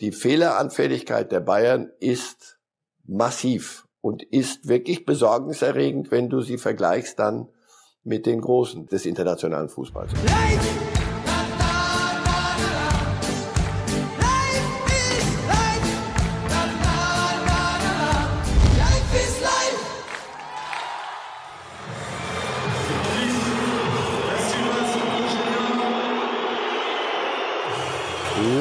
die Fehleranfälligkeit der Bayern ist massiv und ist wirklich besorgniserregend, wenn du sie vergleichst dann mit den Großen des internationalen Fußballs. Leid!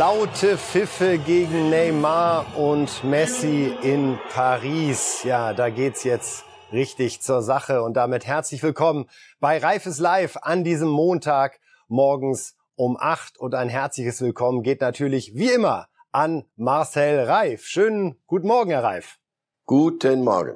Laute Pfiffe gegen Neymar und Messi in Paris. Ja, da geht's jetzt richtig zur Sache und damit herzlich willkommen bei Reifes Live an diesem Montag morgens um acht und ein herzliches Willkommen geht natürlich wie immer an Marcel Reif. Schönen guten Morgen, Herr Reif. Guten Morgen.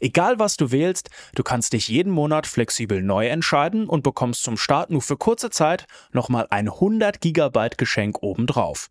Egal was du wählst, du kannst dich jeden Monat flexibel neu entscheiden und bekommst zum Start nur für kurze Zeit nochmal ein 100 GB Geschenk obendrauf.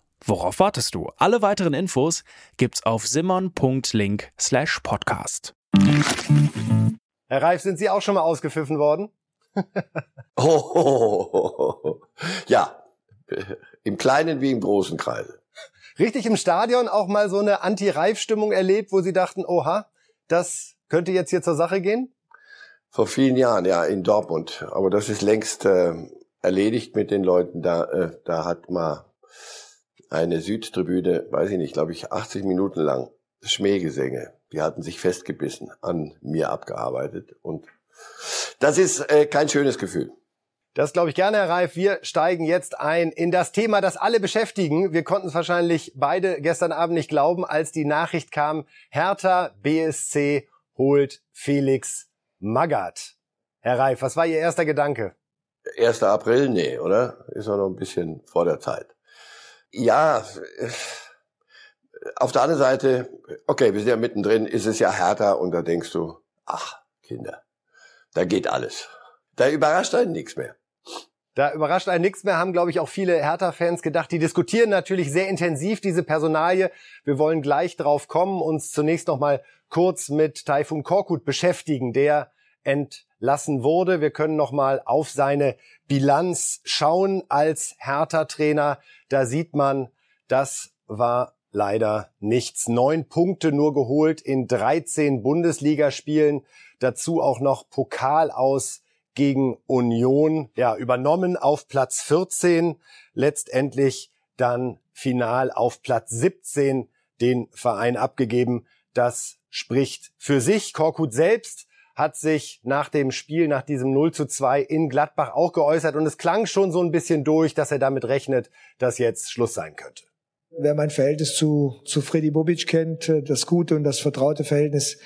worauf wartest du? Alle weiteren Infos gibt's auf simmern.link slash podcast. Herr Reif, sind Sie auch schon mal ausgepfiffen worden? oh, ja, im kleinen wie im großen Kreise. Richtig im Stadion auch mal so eine Anti-Reif-Stimmung erlebt, wo Sie dachten, oha, das könnte jetzt hier zur Sache gehen? Vor vielen Jahren, ja, in Dortmund. Aber das ist längst äh, erledigt mit den Leuten. Da, äh, da hat mal eine Südtribüne, weiß ich nicht, glaube ich, 80 Minuten lang Schmähgesänge. Die hatten sich festgebissen, an mir abgearbeitet. Und das ist äh, kein schönes Gefühl. Das glaube ich gerne, Herr Reif. Wir steigen jetzt ein in das Thema, das alle beschäftigen. Wir konnten es wahrscheinlich beide gestern Abend nicht glauben, als die Nachricht kam, Hertha BSC holt Felix Magath. Herr Reif, was war Ihr erster Gedanke? 1. April? Nee, oder? Ist noch ein bisschen vor der Zeit. Ja, auf der anderen Seite, okay, wir sind ja mittendrin, ist es ja härter und da denkst du, ach, Kinder, da geht alles. Da überrascht einen nichts mehr. Da überrascht einen nichts mehr, haben, glaube ich, auch viele Hertha-Fans gedacht. Die diskutieren natürlich sehr intensiv diese Personalie. Wir wollen gleich drauf kommen, uns zunächst noch mal kurz mit Taifun Korkut beschäftigen, der entlassen wurde. Wir können noch mal auf seine Bilanz schauen als Hertha-Trainer. Da sieht man, das war leider nichts. Neun Punkte nur geholt in 13 Bundesligaspielen. Dazu auch noch Pokal aus gegen Union. Ja, übernommen auf Platz 14. Letztendlich dann final auf Platz 17 den Verein abgegeben. Das spricht für sich. Korkut selbst hat sich nach dem Spiel, nach diesem 0 zu 2 in Gladbach auch geäußert und es klang schon so ein bisschen durch, dass er damit rechnet, dass jetzt Schluss sein könnte. Wer mein Verhältnis zu, zu Freddy Bobic kennt, äh, das gute und das vertraute Verhältnis,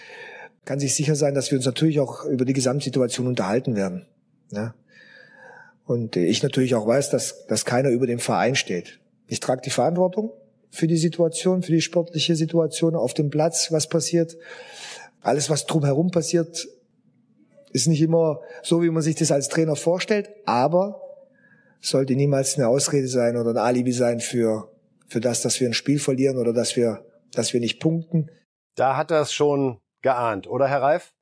kann sich sicher sein, dass wir uns natürlich auch über die Gesamtsituation unterhalten werden. Ja? Und ich natürlich auch weiß, dass, dass keiner über dem Verein steht. Ich trage die Verantwortung für die Situation, für die sportliche Situation auf dem Platz, was passiert. Alles, was drumherum passiert, ist nicht immer so, wie man sich das als Trainer vorstellt, aber sollte niemals eine Ausrede sein oder ein Alibi sein für, für das, dass wir ein Spiel verlieren oder dass wir, dass wir nicht punkten. Da hat er es schon geahnt, oder Herr Reif?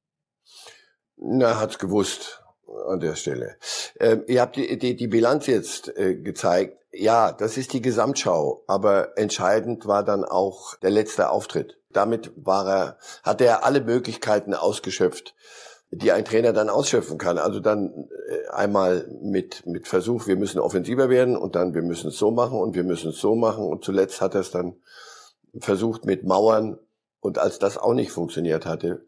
Na, hat's gewusst an der Stelle. Ähm, ihr habt die, die, die Bilanz jetzt äh, gezeigt. Ja, das ist die Gesamtschau, aber entscheidend war dann auch der letzte Auftritt. Damit war er, hat er alle Möglichkeiten ausgeschöpft, die ein Trainer dann ausschöpfen kann. Also dann äh, einmal mit, mit Versuch, wir müssen offensiver werden und dann wir müssen es so machen und wir müssen es so machen und zuletzt hat er es dann versucht mit Mauern und als das auch nicht funktioniert hatte,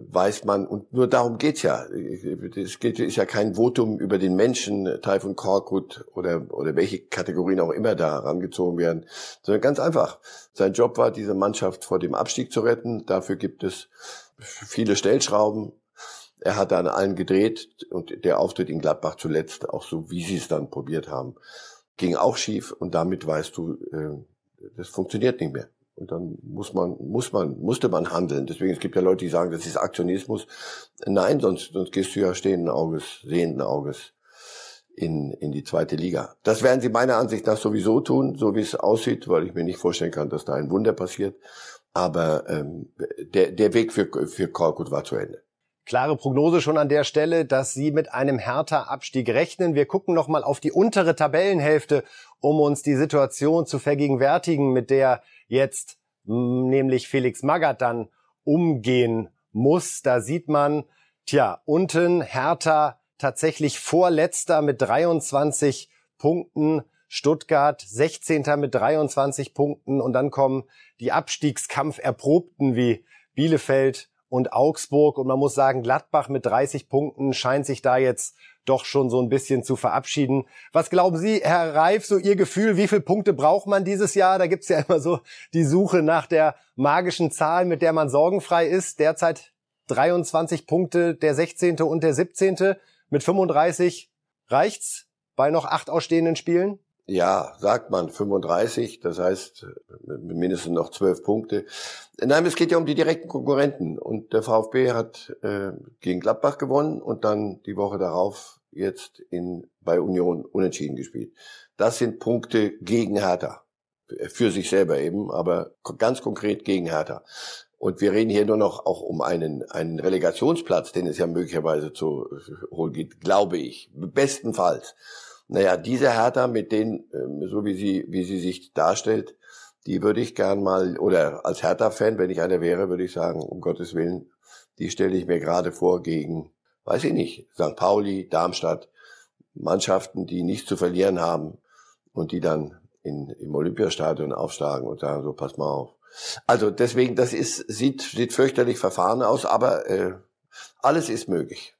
weiß man, und nur darum geht's ja. Es geht, ist ja kein Votum über den Menschen, Taifun Korkut oder, oder welche Kategorien auch immer da herangezogen werden, sondern ganz einfach. Sein Job war, diese Mannschaft vor dem Abstieg zu retten. Dafür gibt es viele Stellschrauben. Er hat an allen gedreht und der Auftritt in Gladbach zuletzt, auch so wie sie es dann probiert haben, ging auch schief und damit weißt du, äh, das funktioniert nicht mehr. Und dann muss man, muss man, musste man handeln. Deswegen, es gibt ja Leute, die sagen, das ist Aktionismus. Nein, sonst, sonst gehst du ja stehenden Auges, sehenden Auges in, in die zweite Liga. Das werden sie meiner Ansicht nach sowieso tun, so wie es aussieht, weil ich mir nicht vorstellen kann, dass da ein Wunder passiert. Aber ähm, der, der Weg für, für Korkut war zu Ende. Klare Prognose schon an der Stelle, dass Sie mit einem härter Abstieg rechnen. Wir gucken noch mal auf die untere Tabellenhälfte, um uns die Situation zu vergegenwärtigen, mit der jetzt nämlich Felix Magath dann umgehen muss. Da sieht man, tja, unten Hertha tatsächlich vorletzter mit 23 Punkten, Stuttgart 16. mit 23 Punkten und dann kommen die Abstiegskampf erprobten wie Bielefeld und Augsburg. Und man muss sagen, Gladbach mit 30 Punkten scheint sich da jetzt doch schon so ein bisschen zu verabschieden. Was glauben Sie, Herr Reif, so Ihr Gefühl, wie viele Punkte braucht man dieses Jahr? Da gibt's ja immer so die Suche nach der magischen Zahl, mit der man sorgenfrei ist. Derzeit 23 Punkte, der 16. und der 17. Mit 35 reicht's bei noch acht ausstehenden Spielen? Ja, sagt man 35, das heißt mindestens noch zwölf Punkte. Nein, es geht ja um die direkten Konkurrenten. Und der VfB hat äh, gegen Gladbach gewonnen und dann die Woche darauf jetzt in, bei Union unentschieden gespielt. Das sind Punkte gegen Hertha. Für sich selber eben, aber ganz konkret gegen Hertha. Und wir reden hier nur noch auch um einen, einen Relegationsplatz, den es ja möglicherweise zu holen geht, glaube ich. Bestenfalls. Naja, diese Hertha mit denen, ähm, so wie sie, wie sie sich darstellt, die würde ich gern mal, oder als Hertha-Fan, wenn ich einer wäre, würde ich sagen, um Gottes Willen, die stelle ich mir gerade vor gegen, weiß ich nicht, St. Pauli, Darmstadt, Mannschaften, die nichts zu verlieren haben und die dann in, im Olympiastadion aufschlagen und sagen, so, pass mal auf. Also deswegen, das ist, sieht, sieht fürchterlich verfahren aus, aber äh, alles ist möglich.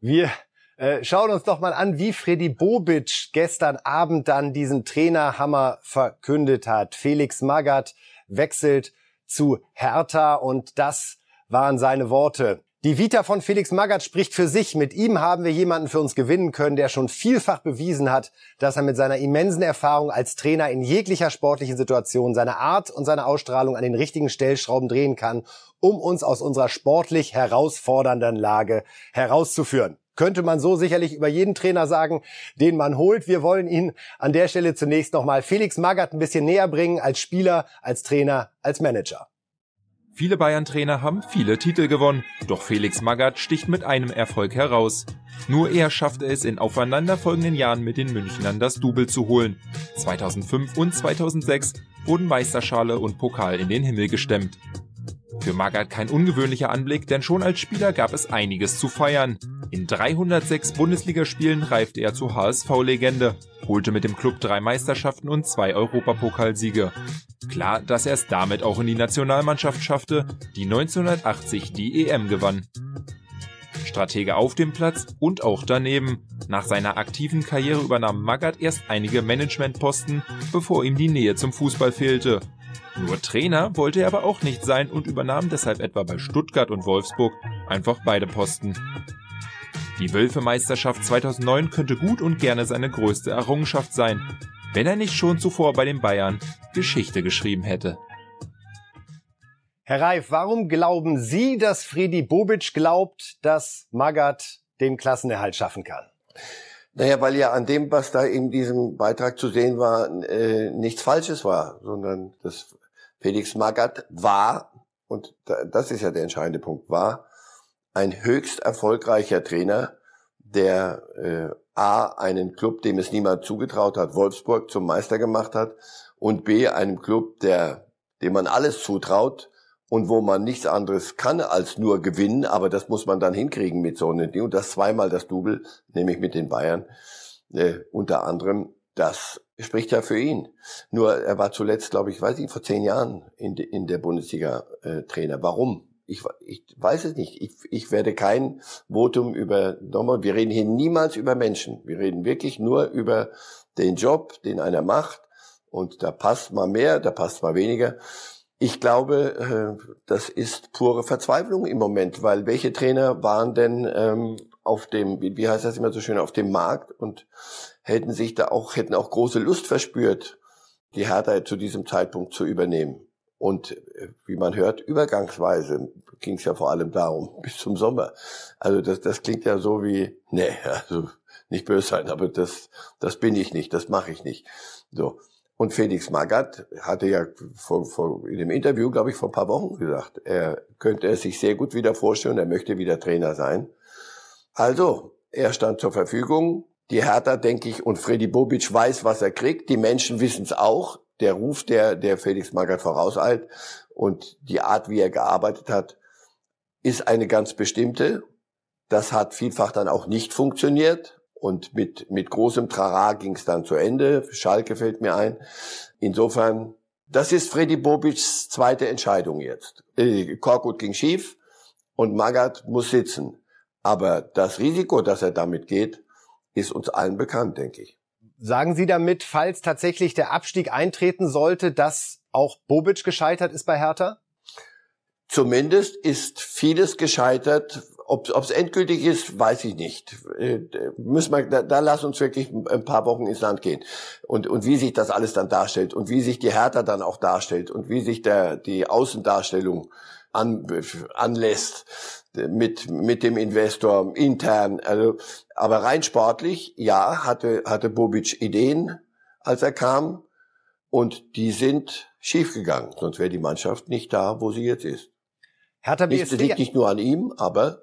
Wir äh, schauen uns doch mal an, wie Freddy Bobic gestern Abend dann diesen Trainerhammer verkündet hat. Felix Magath wechselt zu Hertha und das waren seine Worte. Die Vita von Felix Magath spricht für sich. Mit ihm haben wir jemanden für uns gewinnen können, der schon vielfach bewiesen hat, dass er mit seiner immensen Erfahrung als Trainer in jeglicher sportlichen Situation seine Art und seine Ausstrahlung an den richtigen Stellschrauben drehen kann, um uns aus unserer sportlich herausfordernden Lage herauszuführen könnte man so sicherlich über jeden Trainer sagen, den man holt. Wir wollen ihn an der Stelle zunächst nochmal Felix Magath ein bisschen näher bringen als Spieler, als Trainer, als Manager. Viele Bayern-Trainer haben viele Titel gewonnen, doch Felix Magath sticht mit einem Erfolg heraus. Nur er schaffte es in aufeinanderfolgenden Jahren mit den Münchnern das Double zu holen. 2005 und 2006 wurden Meisterschale und Pokal in den Himmel gestemmt. Für Magath kein ungewöhnlicher Anblick, denn schon als Spieler gab es einiges zu feiern. In 306 Bundesligaspielen reifte er zur HSV-Legende, holte mit dem Club drei Meisterschaften und zwei Europapokalsiege. Klar, dass er es damit auch in die Nationalmannschaft schaffte, die 1980 die EM gewann. Stratege auf dem Platz und auch daneben. Nach seiner aktiven Karriere übernahm Magath erst einige Managementposten, bevor ihm die Nähe zum Fußball fehlte. Nur Trainer wollte er aber auch nicht sein und übernahm deshalb etwa bei Stuttgart und Wolfsburg einfach beide Posten. Die Wölfe-Meisterschaft 2009 könnte gut und gerne seine größte Errungenschaft sein, wenn er nicht schon zuvor bei den Bayern Geschichte geschrieben hätte. Herr Reif, warum glauben Sie, dass Fredi Bobic glaubt, dass Magath den Klassenerhalt schaffen kann? Naja, weil ja an dem, was da in diesem Beitrag zu sehen war, äh, nichts Falsches war, sondern dass Felix Magath war, und das ist ja der entscheidende Punkt, war ein höchst erfolgreicher Trainer, der äh, A, einen Club, dem es niemand zugetraut hat, Wolfsburg zum Meister gemacht hat und B, einem Club, der, dem man alles zutraut und wo man nichts anderes kann als nur gewinnen, aber das muss man dann hinkriegen mit so einem Ding und das zweimal das Double, nämlich mit den Bayern, äh, unter anderem, das spricht ja für ihn. Nur er war zuletzt, glaube ich, weiß ich, vor zehn Jahren in, de, in der Bundesliga äh, Trainer. Warum? ich, ich weiß es nicht. Ich, ich werde kein Votum über nochmal. Wir reden hier niemals über Menschen. Wir reden wirklich nur über den Job, den einer macht. Und da passt mal mehr, da passt mal weniger. Ich glaube, äh, das ist pure Verzweiflung im Moment, weil welche Trainer waren denn ähm, auf dem, wie heißt das immer so schön, auf dem Markt und hätten sich da auch, hätten auch große Lust verspürt, die Hertha zu diesem Zeitpunkt zu übernehmen. Und äh, wie man hört, übergangsweise ging es ja vor allem darum, bis zum Sommer. Also das, das klingt ja so wie, nee, also nicht böse sein, aber das, das bin ich nicht, das mache ich nicht. So. Und Felix Magath hatte ja vor, vor, in dem Interview, glaube ich, vor ein paar Wochen gesagt, er könnte es sich sehr gut wieder vorstellen, er möchte wieder Trainer sein. Also, er stand zur Verfügung. Die Hertha, denke ich, und Freddy Bobic weiß, was er kriegt. Die Menschen wissen es auch. Der Ruf, der, der Felix Magath vorauseilt und die Art, wie er gearbeitet hat, ist eine ganz bestimmte. Das hat vielfach dann auch nicht funktioniert. Und mit, mit großem Trara ging es dann zu Ende. Schalke fällt mir ein. Insofern, das ist Freddy Bobics zweite Entscheidung jetzt. Äh, Korkut ging schief und Magath muss sitzen. Aber das Risiko, das er damit geht, ist uns allen bekannt, denke ich. Sagen Sie damit, falls tatsächlich der Abstieg eintreten sollte, dass auch Bobic gescheitert ist bei Hertha? Zumindest ist vieles gescheitert, ob es endgültig ist, weiß ich nicht. Äh, müssen wir, da, da lass uns wirklich ein paar Wochen ins Land gehen. Und, und wie sich das alles dann darstellt und wie sich die Hertha dann auch darstellt und wie sich der, die Außendarstellung an, anlässt mit, mit dem Investor intern. Also, aber rein sportlich, ja, hatte, hatte Bobic Ideen, als er kam. Und die sind schiefgegangen. Sonst wäre die Mannschaft nicht da, wo sie jetzt ist. Hertha BSC nicht, liegt nicht nur an ihm, aber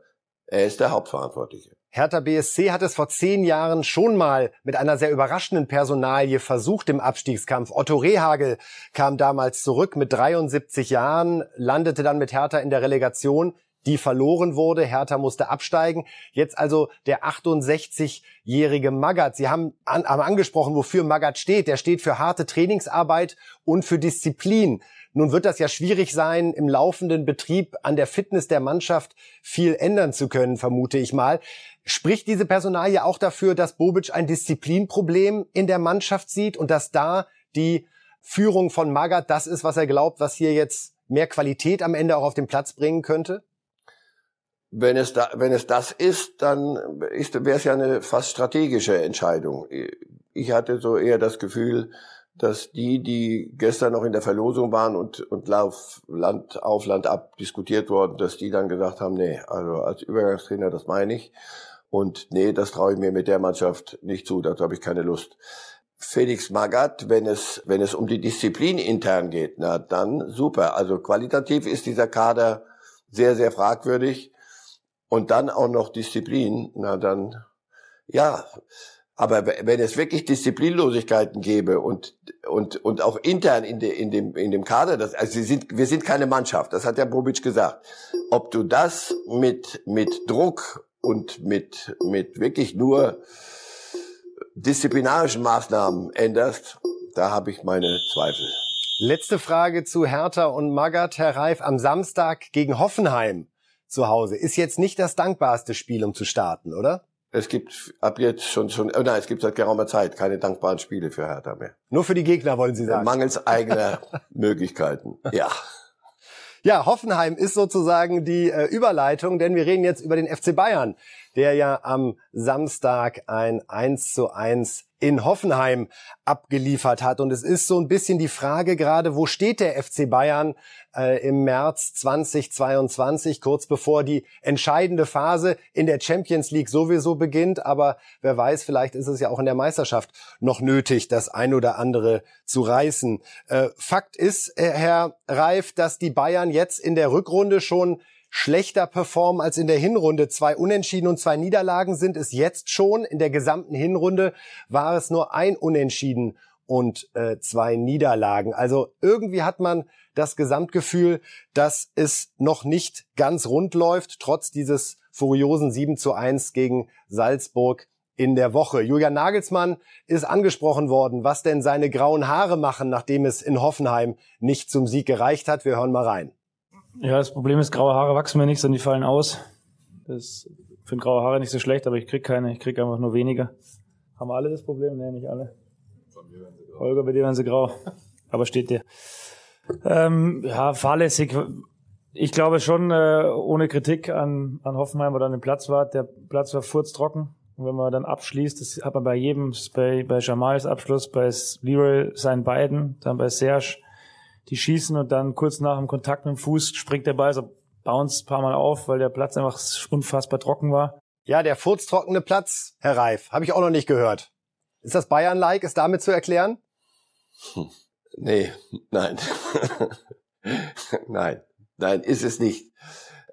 er ist der Hauptverantwortliche. Hertha BSC hat es vor zehn Jahren schon mal mit einer sehr überraschenden Personalie versucht im Abstiegskampf. Otto Rehagel kam damals zurück mit 73 Jahren, landete dann mit Hertha in der Relegation, die verloren wurde. Hertha musste absteigen. Jetzt also der 68-jährige Magath. Sie haben, an, haben angesprochen, wofür Magath steht. Der steht für harte Trainingsarbeit und für Disziplin. Nun wird das ja schwierig sein, im laufenden Betrieb an der Fitness der Mannschaft viel ändern zu können, vermute ich mal. Spricht diese Personalie auch dafür, dass Bobic ein Disziplinproblem in der Mannschaft sieht und dass da die Führung von Magath das ist, was er glaubt, was hier jetzt mehr Qualität am Ende auch auf den Platz bringen könnte? Wenn es, da, wenn es das ist, dann wäre es ja eine fast strategische Entscheidung. Ich hatte so eher das Gefühl, dass die, die gestern noch in der Verlosung waren und, und Lauf, Land auf, Land ab diskutiert wurden, dass die dann gesagt haben, nee, also als Übergangstrainer, das meine ich. Und nee, das traue ich mir mit der Mannschaft nicht zu, dazu habe ich keine Lust. Felix Magath, wenn es, wenn es um die Disziplin intern geht, na dann super. Also qualitativ ist dieser Kader sehr, sehr fragwürdig. Und dann auch noch Disziplin, na dann, ja, aber wenn es wirklich Disziplinlosigkeiten gäbe und, und, und auch intern in, de, in, dem, in dem Kader, das, also sie sind, wir sind keine Mannschaft, das hat ja Bobic gesagt. Ob du das mit, mit Druck und mit, mit wirklich nur disziplinarischen Maßnahmen änderst, da habe ich meine Zweifel. Letzte Frage zu Hertha und Magath, Herr Reif, am Samstag gegen Hoffenheim zu Hause. Ist jetzt nicht das dankbarste Spiel, um zu starten, oder? Es gibt ab jetzt schon, schon, oh nein, es gibt seit geraumer Zeit keine dankbaren Spiele für Hertha mehr. Nur für die Gegner wollen Sie sagen. Mangels eigener Möglichkeiten. Ja. Ja, Hoffenheim ist sozusagen die äh, Überleitung, denn wir reden jetzt über den FC Bayern, der ja am Samstag ein 1 zu 1 in Hoffenheim abgeliefert hat. Und es ist so ein bisschen die Frage gerade, wo steht der FC Bayern äh, im März 2022, kurz bevor die entscheidende Phase in der Champions League sowieso beginnt. Aber wer weiß, vielleicht ist es ja auch in der Meisterschaft noch nötig, das ein oder andere zu reißen. Äh, Fakt ist, äh, Herr Reif, dass die Bayern jetzt in der Rückrunde schon schlechter performen als in der Hinrunde. Zwei Unentschieden und zwei Niederlagen sind es jetzt schon. In der gesamten Hinrunde war es nur ein Unentschieden und äh, zwei Niederlagen. Also irgendwie hat man das Gesamtgefühl, dass es noch nicht ganz rund läuft, trotz dieses furiosen 7 zu 1 gegen Salzburg in der Woche. Julian Nagelsmann ist angesprochen worden, was denn seine grauen Haare machen, nachdem es in Hoffenheim nicht zum Sieg gereicht hat. Wir hören mal rein. Ja, das Problem ist, graue Haare wachsen mir nicht, sondern die fallen aus. Das finde graue Haare nicht so schlecht, aber ich krieg keine. Ich krieg einfach nur weniger. Haben alle das Problem? Nee, nicht alle. Holger, bei dir werden sie grau. Aber steht dir. Ähm, ja, fahrlässig. Ich glaube schon, äh, ohne Kritik an, an Hoffenheim oder an den Platzwart. Der Platz war furztrocken. Und wenn man dann abschließt, das hat man bei jedem, bei, bei Jamals Abschluss, bei Leroy seinen beiden, dann bei Serge, die schießen und dann kurz nach dem Kontakt mit dem Fuß springt der Ball so bounce ein paar Mal auf, weil der Platz einfach unfassbar trocken war. Ja, der furztrockene Platz, Herr Reif, habe ich auch noch nicht gehört. Ist das Bayern-like? Ist damit zu erklären? Hm. Nee, nein. nein, nein, ist es nicht.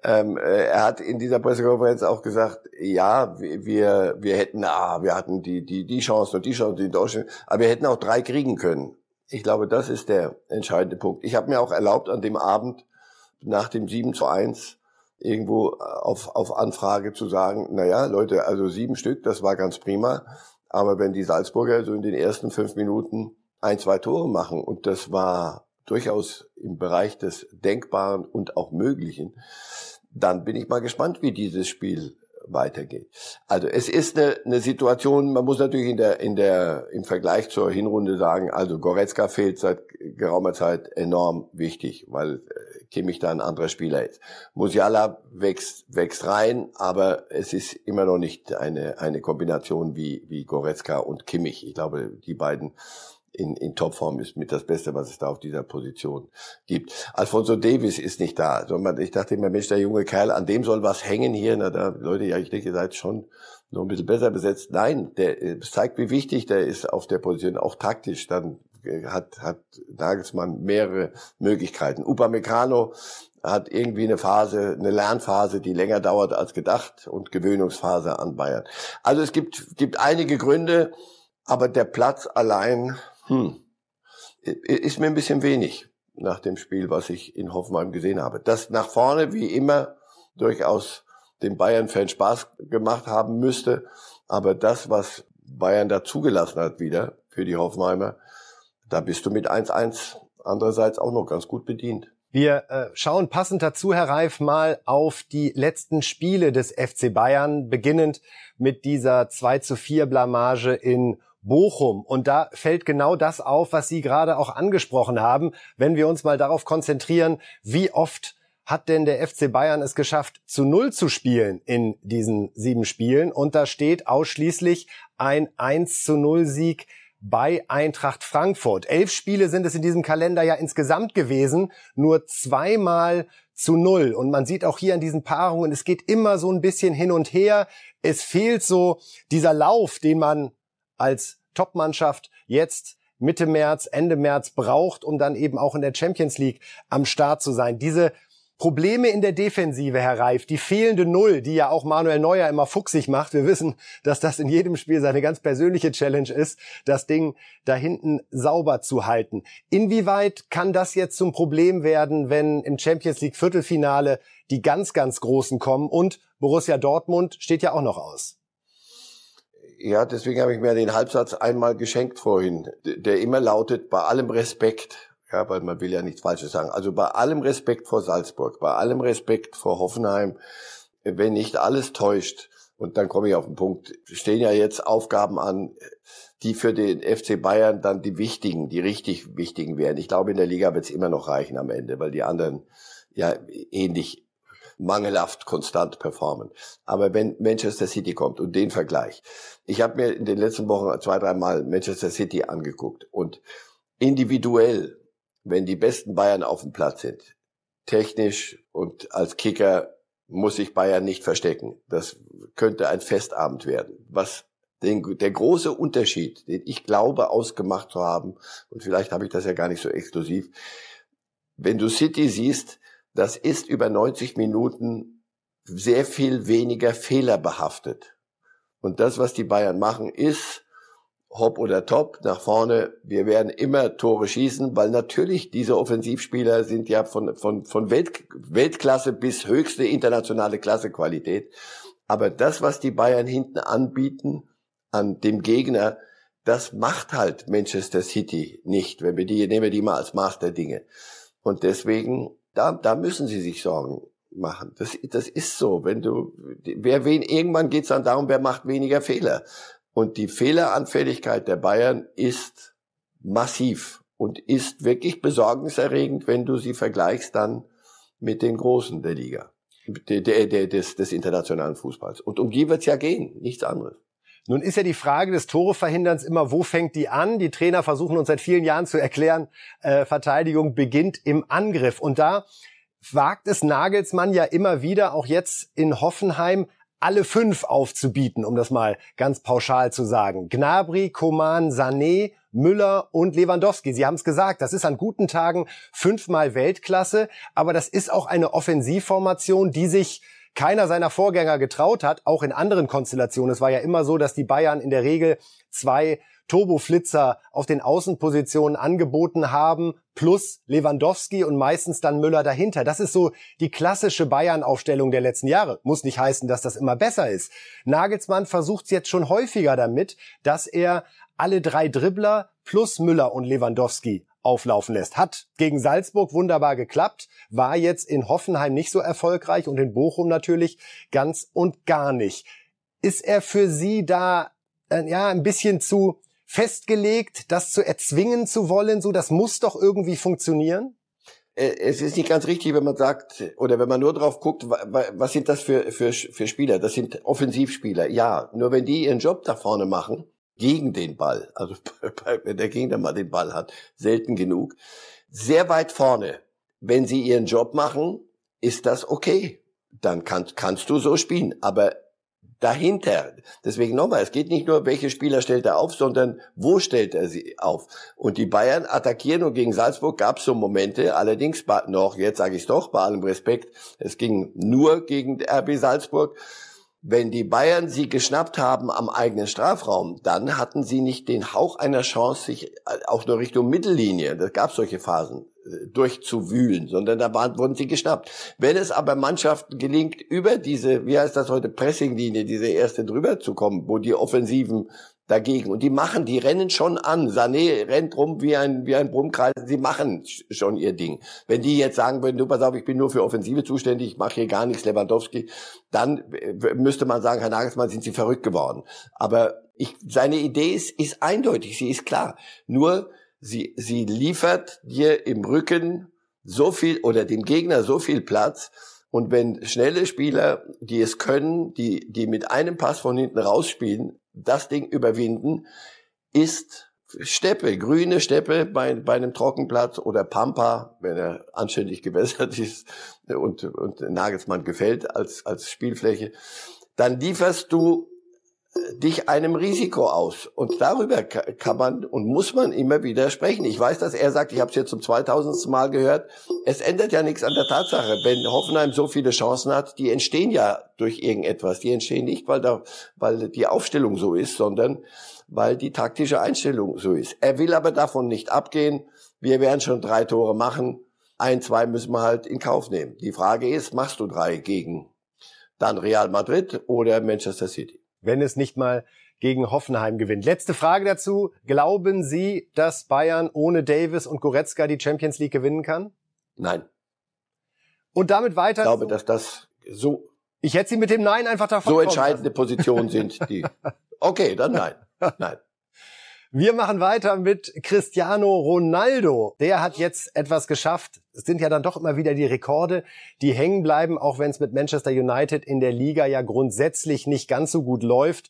Ähm, äh, er hat in dieser Pressekonferenz auch gesagt, ja, wir, wir hätten, ah, wir hatten die, die, die Chance und die Chance, die Deutschen, aber wir hätten auch drei kriegen können. Ich glaube, das ist der entscheidende Punkt. Ich habe mir auch erlaubt, an dem Abend nach dem 7 zu 1 irgendwo auf, auf Anfrage zu sagen, na ja, Leute, also sieben Stück, das war ganz prima. Aber wenn die Salzburger so in den ersten fünf Minuten ein, zwei Tore machen, und das war durchaus im Bereich des Denkbaren und auch Möglichen, dann bin ich mal gespannt, wie dieses Spiel weitergeht. Also es ist eine, eine Situation, man muss natürlich in der, in der, im Vergleich zur Hinrunde sagen, also Goretzka fehlt seit geraumer Zeit enorm wichtig, weil äh, Kimmich da ein anderer Spieler ist. Musiala wächst, wächst rein, aber es ist immer noch nicht eine, eine Kombination wie, wie Goretzka und Kimmich. Ich glaube, die beiden in, in Topform ist mit das Beste, was es da auf dieser Position gibt. Alfonso Davis ist nicht da. Ich dachte immer, Mensch, der junge Kerl, an dem soll was hängen hier. Na, da, Leute, ja, ich denke, ihr seid schon noch ein bisschen besser besetzt. Nein, der es zeigt, wie wichtig der ist auf der Position, auch taktisch. Dann äh, hat, hat Nagelsmann mehrere Möglichkeiten. Upamecano hat irgendwie eine Phase, eine Lernphase, die länger dauert als gedacht und Gewöhnungsphase an Bayern. Also es gibt, gibt einige Gründe, aber der Platz allein hm, ist mir ein bisschen wenig nach dem Spiel, was ich in Hoffenheim gesehen habe. Das nach vorne wie immer durchaus den Bayern-Fan Spaß gemacht haben müsste, aber das, was Bayern da zugelassen hat wieder für die Hoffenheimer, da bist du mit 1-1 andererseits auch noch ganz gut bedient. Wir äh, schauen passend dazu, Herr Reif, mal auf die letzten Spiele des FC Bayern, beginnend mit dieser 2 zu 4 Blamage in Bochum. Und da fällt genau das auf, was Sie gerade auch angesprochen haben. Wenn wir uns mal darauf konzentrieren, wie oft hat denn der FC Bayern es geschafft, zu Null zu spielen in diesen sieben Spielen? Und da steht ausschließlich ein 1 zu 0 Sieg bei Eintracht Frankfurt. Elf Spiele sind es in diesem Kalender ja insgesamt gewesen, nur zweimal zu null. Und man sieht auch hier an diesen Paarungen, es geht immer so ein bisschen hin und her. Es fehlt so dieser Lauf, den man als Topmannschaft jetzt Mitte März, Ende März braucht, um dann eben auch in der Champions League am Start zu sein. Diese Probleme in der Defensive, Herr Reif, die fehlende Null, die ja auch Manuel Neuer immer fuchsig macht. Wir wissen, dass das in jedem Spiel seine ganz persönliche Challenge ist, das Ding da hinten sauber zu halten. Inwieweit kann das jetzt zum Problem werden, wenn im Champions League Viertelfinale die ganz, ganz Großen kommen und Borussia Dortmund steht ja auch noch aus? Ja, deswegen habe ich mir den Halbsatz einmal geschenkt vorhin, der immer lautet, bei allem Respekt, ja, weil man will ja nichts Falsches sagen, also bei allem Respekt vor Salzburg, bei allem Respekt vor Hoffenheim, wenn nicht alles täuscht, und dann komme ich auf den Punkt, stehen ja jetzt Aufgaben an, die für den FC Bayern dann die wichtigen, die richtig wichtigen wären. Ich glaube, in der Liga wird es immer noch reichen am Ende, weil die anderen ja ähnlich mangelhaft konstant performen. Aber wenn Manchester City kommt und den Vergleich, ich habe mir in den letzten Wochen zwei, dreimal Manchester City angeguckt und individuell, wenn die besten Bayern auf dem Platz sind, technisch und als Kicker muss sich Bayern nicht verstecken. Das könnte ein Festabend werden. Was den, der große Unterschied, den ich glaube ausgemacht zu haben, und vielleicht habe ich das ja gar nicht so exklusiv, wenn du City siehst, das ist über 90 Minuten sehr viel weniger fehlerbehaftet. Und das, was die Bayern machen, ist hopp oder top nach vorne. Wir werden immer Tore schießen, weil natürlich diese Offensivspieler sind ja von, von, von Welt, Weltklasse bis höchste internationale Klassequalität. Aber das, was die Bayern hinten anbieten an dem Gegner, das macht halt Manchester City nicht, wenn wir die, nehmen wir die mal als Maß der Dinge. Und deswegen da, da müssen sie sich Sorgen machen. Das, das ist so. Wenn du, wer wen, irgendwann geht's dann darum, wer macht weniger Fehler. Und die Fehleranfälligkeit der Bayern ist massiv und ist wirklich besorgniserregend, wenn du sie vergleichst dann mit den Großen der Liga, der, der, des, des internationalen Fußballs. Und um die wird's ja gehen, nichts anderes. Nun ist ja die Frage des Toreverhinderns immer, wo fängt die an? Die Trainer versuchen uns seit vielen Jahren zu erklären, äh, Verteidigung beginnt im Angriff. Und da wagt es Nagelsmann ja immer wieder, auch jetzt in Hoffenheim, alle fünf aufzubieten, um das mal ganz pauschal zu sagen. Gnabry, Koman, Sané, Müller und Lewandowski. Sie haben es gesagt, das ist an guten Tagen fünfmal Weltklasse, aber das ist auch eine Offensivformation, die sich keiner seiner Vorgänger getraut hat, auch in anderen Konstellationen. Es war ja immer so, dass die Bayern in der Regel zwei Turboflitzer auf den Außenpositionen angeboten haben, plus Lewandowski und meistens dann Müller dahinter. Das ist so die klassische Bayern-Aufstellung der letzten Jahre. Muss nicht heißen, dass das immer besser ist. Nagelsmann versucht es jetzt schon häufiger damit, dass er alle drei Dribbler plus Müller und Lewandowski auflaufen lässt. Hat gegen Salzburg wunderbar geklappt, war jetzt in Hoffenheim nicht so erfolgreich und in Bochum natürlich ganz und gar nicht. Ist er für Sie da äh, ja ein bisschen zu festgelegt, das zu erzwingen zu wollen, so das muss doch irgendwie funktionieren? Äh, es ist nicht ganz richtig, wenn man sagt, oder wenn man nur drauf guckt, was sind das für, für, für Spieler? Das sind Offensivspieler, ja. Nur wenn die ihren Job da vorne machen, gegen den Ball, also wenn der Gegner mal den Ball hat, selten genug, sehr weit vorne, wenn sie ihren Job machen, ist das okay. Dann kannst, kannst du so spielen. Aber dahinter. Deswegen nochmal, es geht nicht nur, welche Spieler stellt er auf, sondern wo stellt er sie auf. Und die Bayern attackieren und gegen Salzburg gab es so Momente, allerdings noch, jetzt sage ich doch, bei allem Respekt, es ging nur gegen RB Salzburg. Wenn die Bayern sie geschnappt haben am eigenen Strafraum, dann hatten sie nicht den Hauch einer Chance, sich auch nur Richtung Mittellinie, das gab solche Phasen, durchzuwühlen, sondern da waren, wurden sie geschnappt. Wenn es aber Mannschaften gelingt, über diese, wie heißt das heute, Pressinglinie, diese erste drüber zu kommen, wo die Offensiven dagegen. Und die machen, die rennen schon an. Sané rennt rum wie ein, wie ein Brummkreis. Sie machen schon ihr Ding. Wenn die jetzt sagen würden, du pass auf, ich bin nur für Offensive zuständig, ich mache hier gar nichts, Lewandowski, dann müsste man sagen, Herr Nagelsmann, sind Sie verrückt geworden. Aber ich, seine Idee ist, ist eindeutig, sie ist klar. Nur, sie, sie liefert dir im Rücken so viel oder dem Gegner so viel Platz. Und wenn schnelle Spieler, die es können, die, die mit einem Pass von hinten rausspielen, das Ding überwinden, ist Steppe, grüne Steppe bei, bei einem Trockenplatz oder Pampa, wenn er anständig gewässert ist und, und Nagelsmann gefällt als, als Spielfläche, dann lieferst du dich einem Risiko aus. Und darüber kann man und muss man immer wieder sprechen. Ich weiß, dass er sagt, ich habe es jetzt zum 2000. Mal gehört, es ändert ja nichts an der Tatsache. Wenn Hoffenheim so viele Chancen hat, die entstehen ja durch irgendetwas. Die entstehen nicht, weil, da, weil die Aufstellung so ist, sondern weil die taktische Einstellung so ist. Er will aber davon nicht abgehen. Wir werden schon drei Tore machen. Ein, zwei müssen wir halt in Kauf nehmen. Die Frage ist, machst du drei gegen dann Real Madrid oder Manchester City? Wenn es nicht mal gegen Hoffenheim gewinnt. Letzte Frage dazu. Glauben Sie, dass Bayern ohne Davis und Goretzka die Champions League gewinnen kann? Nein. Und damit weiter. Ich glaube, dass das so. Ich hätte Sie mit dem Nein einfach davon. So entscheidende Positionen sind die. Okay, dann nein. Nein. Wir machen weiter mit Cristiano Ronaldo. Der hat jetzt etwas geschafft. Es sind ja dann doch immer wieder die Rekorde, die hängen bleiben, auch wenn es mit Manchester United in der Liga ja grundsätzlich nicht ganz so gut läuft.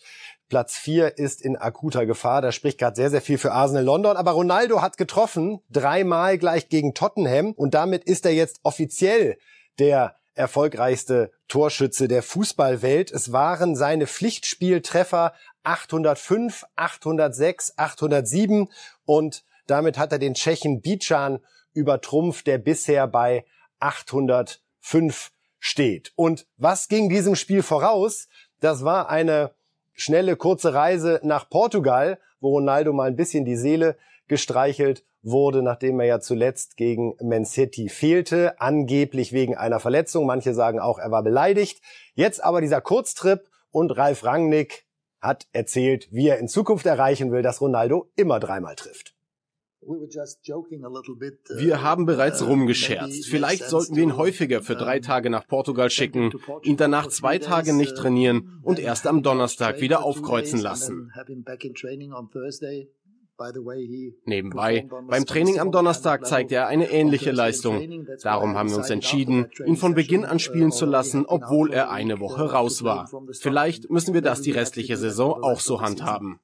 Platz 4 ist in akuter Gefahr. Da spricht gerade sehr, sehr viel für Arsenal London. Aber Ronaldo hat getroffen, dreimal gleich gegen Tottenham. Und damit ist er jetzt offiziell der erfolgreichste Torschütze der Fußballwelt. Es waren seine Pflichtspieltreffer 805, 806, 807 und damit hat er den Tschechen Bican übertrumpft, der bisher bei 805 steht. Und was ging diesem Spiel voraus? Das war eine schnelle, kurze Reise nach Portugal, wo Ronaldo mal ein bisschen die Seele gestreichelt wurde, nachdem er ja zuletzt gegen Man City fehlte, angeblich wegen einer Verletzung. Manche sagen auch, er war beleidigt. Jetzt aber dieser Kurztrip und Ralf Rangnick hat erzählt, wie er in Zukunft erreichen will, dass Ronaldo immer dreimal trifft. Wir haben bereits uh, rumgescherzt. Vielleicht sollten wir ihn häufiger für drei Tage nach Portugal schicken, ihn danach zwei Tage nicht uh, trainieren und erst am Donnerstag wieder aufkreuzen lassen. Nebenbei, beim Training am Donnerstag zeigt er eine ähnliche Leistung. Darum haben wir uns entschieden, ihn von Beginn an spielen zu lassen, obwohl er eine Woche raus war. Vielleicht müssen wir das die restliche Saison auch so handhaben.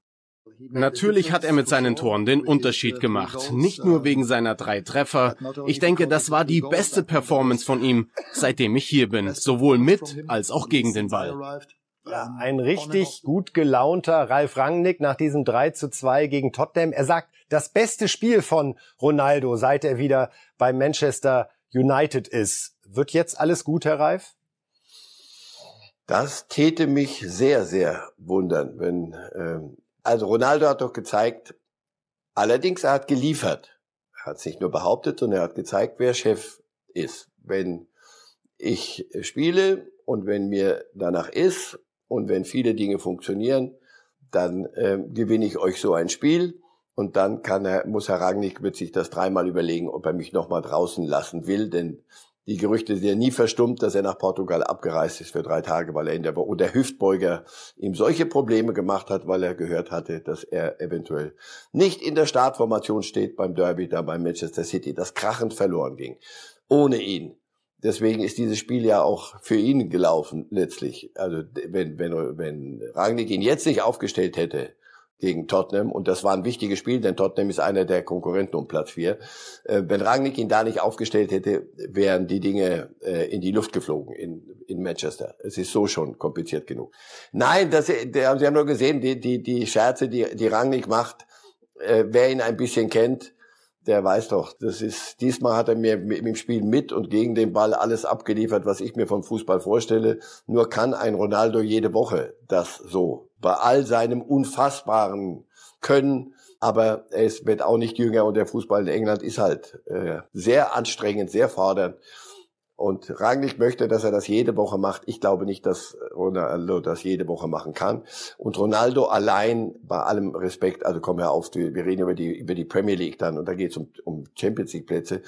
Natürlich hat er mit seinen Toren den Unterschied gemacht. Nicht nur wegen seiner drei Treffer. Ich denke, das war die beste Performance von ihm, seitdem ich hier bin. Sowohl mit als auch gegen den Ball. Ja, ein richtig gut gelaunter Ralf Rangnick nach diesem 3 zu 2 gegen Tottenham. Er sagt, das beste Spiel von Ronaldo, seit er wieder bei Manchester United ist. Wird jetzt alles gut, Herr Ralf? Das täte mich sehr, sehr wundern, wenn ähm, also Ronaldo hat doch gezeigt, allerdings er hat geliefert. Er hat es nicht nur behauptet, sondern er hat gezeigt, wer Chef ist. Wenn ich spiele und wenn mir danach ist und wenn viele Dinge funktionieren, dann äh, gewinne ich euch so ein Spiel und dann kann er, muss Herr Rangnick mit sich das dreimal überlegen, ob er mich nochmal draußen lassen will, denn die Gerüchte sind ja nie verstummt, dass er nach Portugal abgereist ist für drei Tage, weil er in der und der Hüftbeuger ihm solche Probleme gemacht hat, weil er gehört hatte, dass er eventuell nicht in der Startformation steht beim Derby da bei Manchester City, das krachend verloren ging. Ohne ihn. Deswegen ist dieses Spiel ja auch für ihn gelaufen letztlich. Also wenn wenn wenn Rangnick ihn jetzt nicht aufgestellt hätte, gegen Tottenham und das war ein wichtiges Spiel, denn Tottenham ist einer der Konkurrenten um Platz 4. Äh, wenn Rangnick ihn da nicht aufgestellt hätte, wären die Dinge äh, in die Luft geflogen in, in Manchester. Es ist so schon kompliziert genug. Nein, das, Sie haben nur gesehen, die, die, die Scherze, die, die Rangnick macht, äh, wer ihn ein bisschen kennt, der weiß doch, das ist, diesmal hat er mir im Spiel mit und gegen den Ball alles abgeliefert, was ich mir vom Fußball vorstelle. Nur kann ein Ronaldo jede Woche das so. Bei all seinem unfassbaren Können, aber es wird auch nicht jünger und der Fußball in England ist halt äh, sehr anstrengend, sehr fordernd. Und Rangnick möchte, dass er das jede Woche macht. Ich glaube nicht, dass Ronaldo das jede Woche machen kann. Und Ronaldo allein, bei allem Respekt, also kommen wir auf, wir reden über die, über die Premier League dann und da geht es um, um Champions League Plätze.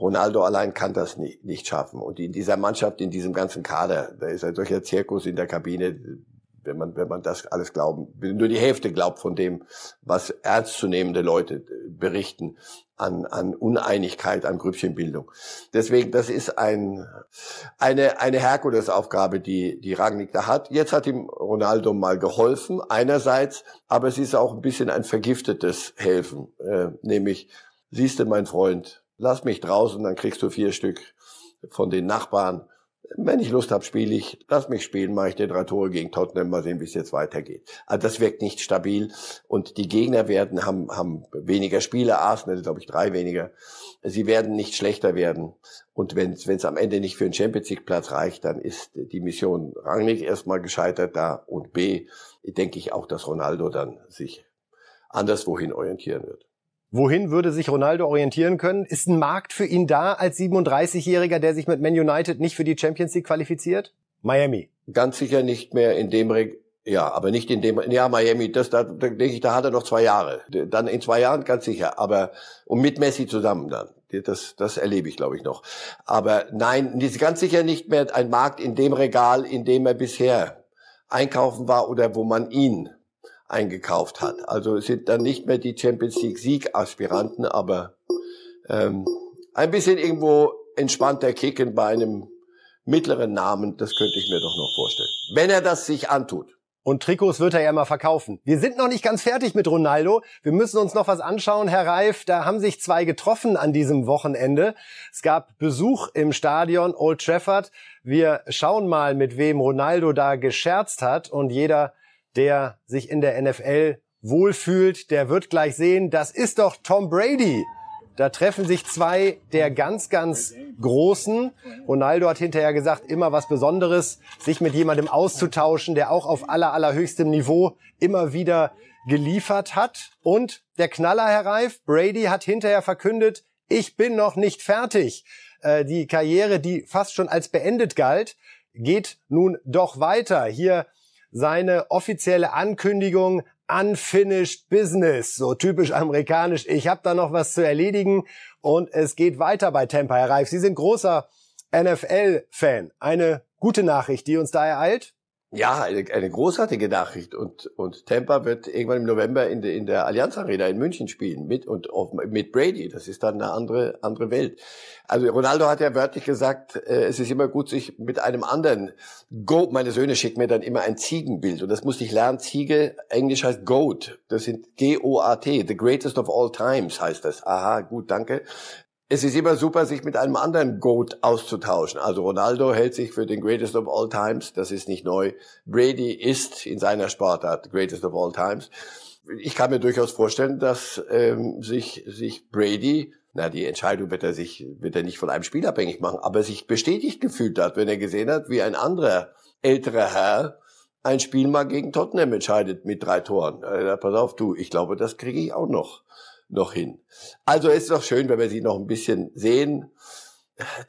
Ronaldo allein kann das nicht, nicht schaffen. Und in dieser Mannschaft, in diesem ganzen Kader, da ist ein solcher Zirkus in der Kabine, wenn man, wenn man das alles glauben, nur die Hälfte glaubt von dem, was ernstzunehmende Leute berichten an, an Uneinigkeit, an Grüppchenbildung. Deswegen, das ist ein, eine, eine Herkulesaufgabe, die, die Rangnick da hat. Jetzt hat ihm Ronaldo mal geholfen, einerseits, aber es ist auch ein bisschen ein vergiftetes Helfen, äh, nämlich, siehst du, mein Freund, lass mich draußen, dann kriegst du vier Stück von den Nachbarn wenn ich Lust habe, spiele ich. Lass mich spielen, mache ich die drei Tore gegen Tottenham, mal sehen, wie es jetzt weitergeht. Also das wirkt nicht stabil und die Gegner werden haben haben weniger Spiele. Arsenal, glaube ich, drei weniger. Sie werden nicht schlechter werden. Und wenn es am Ende nicht für einen Champions League Platz reicht, dann ist die Mission Rangnick erstmal gescheitert da und B, denke ich auch, dass Ronaldo dann sich anderswohin orientieren wird. Wohin würde sich Ronaldo orientieren können? Ist ein Markt für ihn da als 37-Jähriger, der sich mit Man United nicht für die Champions League qualifiziert? Miami. Ganz sicher nicht mehr in dem Reg ja, aber nicht in dem, ja, Miami, das, da, da denke ich, da hat er noch zwei Jahre. Dann in zwei Jahren ganz sicher, aber, und mit Messi zusammen dann. Das, das erlebe ich, glaube ich, noch. Aber nein, ganz sicher nicht mehr ein Markt in dem Regal, in dem er bisher einkaufen war oder wo man ihn eingekauft hat. Also es sind dann nicht mehr die Champions League Siegaspiranten, aber ähm, ein bisschen irgendwo entspannter kicken bei einem mittleren Namen, das könnte ich mir doch noch vorstellen. Wenn er das sich antut. Und Trikots wird er ja mal verkaufen. Wir sind noch nicht ganz fertig mit Ronaldo. Wir müssen uns noch was anschauen, Herr Reif. Da haben sich zwei getroffen an diesem Wochenende. Es gab Besuch im Stadion Old Trafford. Wir schauen mal, mit wem Ronaldo da gescherzt hat. Und jeder der sich in der NFL wohlfühlt, der wird gleich sehen, das ist doch Tom Brady. Da treffen sich zwei der ganz, ganz Großen. Ronaldo hat hinterher gesagt, immer was Besonderes, sich mit jemandem auszutauschen, der auch auf aller, allerhöchstem Niveau immer wieder geliefert hat. Und der Knaller, Herr Reif, Brady hat hinterher verkündet, ich bin noch nicht fertig. Äh, die Karriere, die fast schon als beendet galt, geht nun doch weiter. Hier seine offizielle Ankündigung unfinished business, so typisch amerikanisch. Ich habe da noch was zu erledigen und es geht weiter bei Tampa, Herr Reif. Sie sind großer NFL-Fan. Eine gute Nachricht, die uns da ereilt? Ja, eine, eine großartige Nachricht. Und, und Tampa wird irgendwann im November in, de, in der Allianz Arena in München spielen mit, und auf, mit Brady. Das ist dann eine andere, andere Welt. Also Ronaldo hat ja wörtlich gesagt, äh, es ist immer gut, sich mit einem anderen Goat, meine Söhne schicken mir dann immer ein Ziegenbild. Und das musste ich lernen. Ziege, Englisch heißt Goat. Das sind G-O-A-T. The greatest of all times heißt das. Aha, gut, danke es ist immer super, sich mit einem anderen Goat auszutauschen. Also Ronaldo hält sich für den Greatest of All Times. Das ist nicht neu. Brady ist in seiner Sportart Greatest of All Times. Ich kann mir durchaus vorstellen, dass ähm, sich, sich Brady, na die Entscheidung wird er sich wird er nicht von einem Spiel abhängig machen, aber sich bestätigt gefühlt hat, wenn er gesehen hat, wie ein anderer älterer Herr ein Spiel mal gegen Tottenham entscheidet mit drei Toren. Äh, pass auf, du, ich glaube, das kriege ich auch noch noch hin. Also ist doch schön, wenn wir sie noch ein bisschen sehen.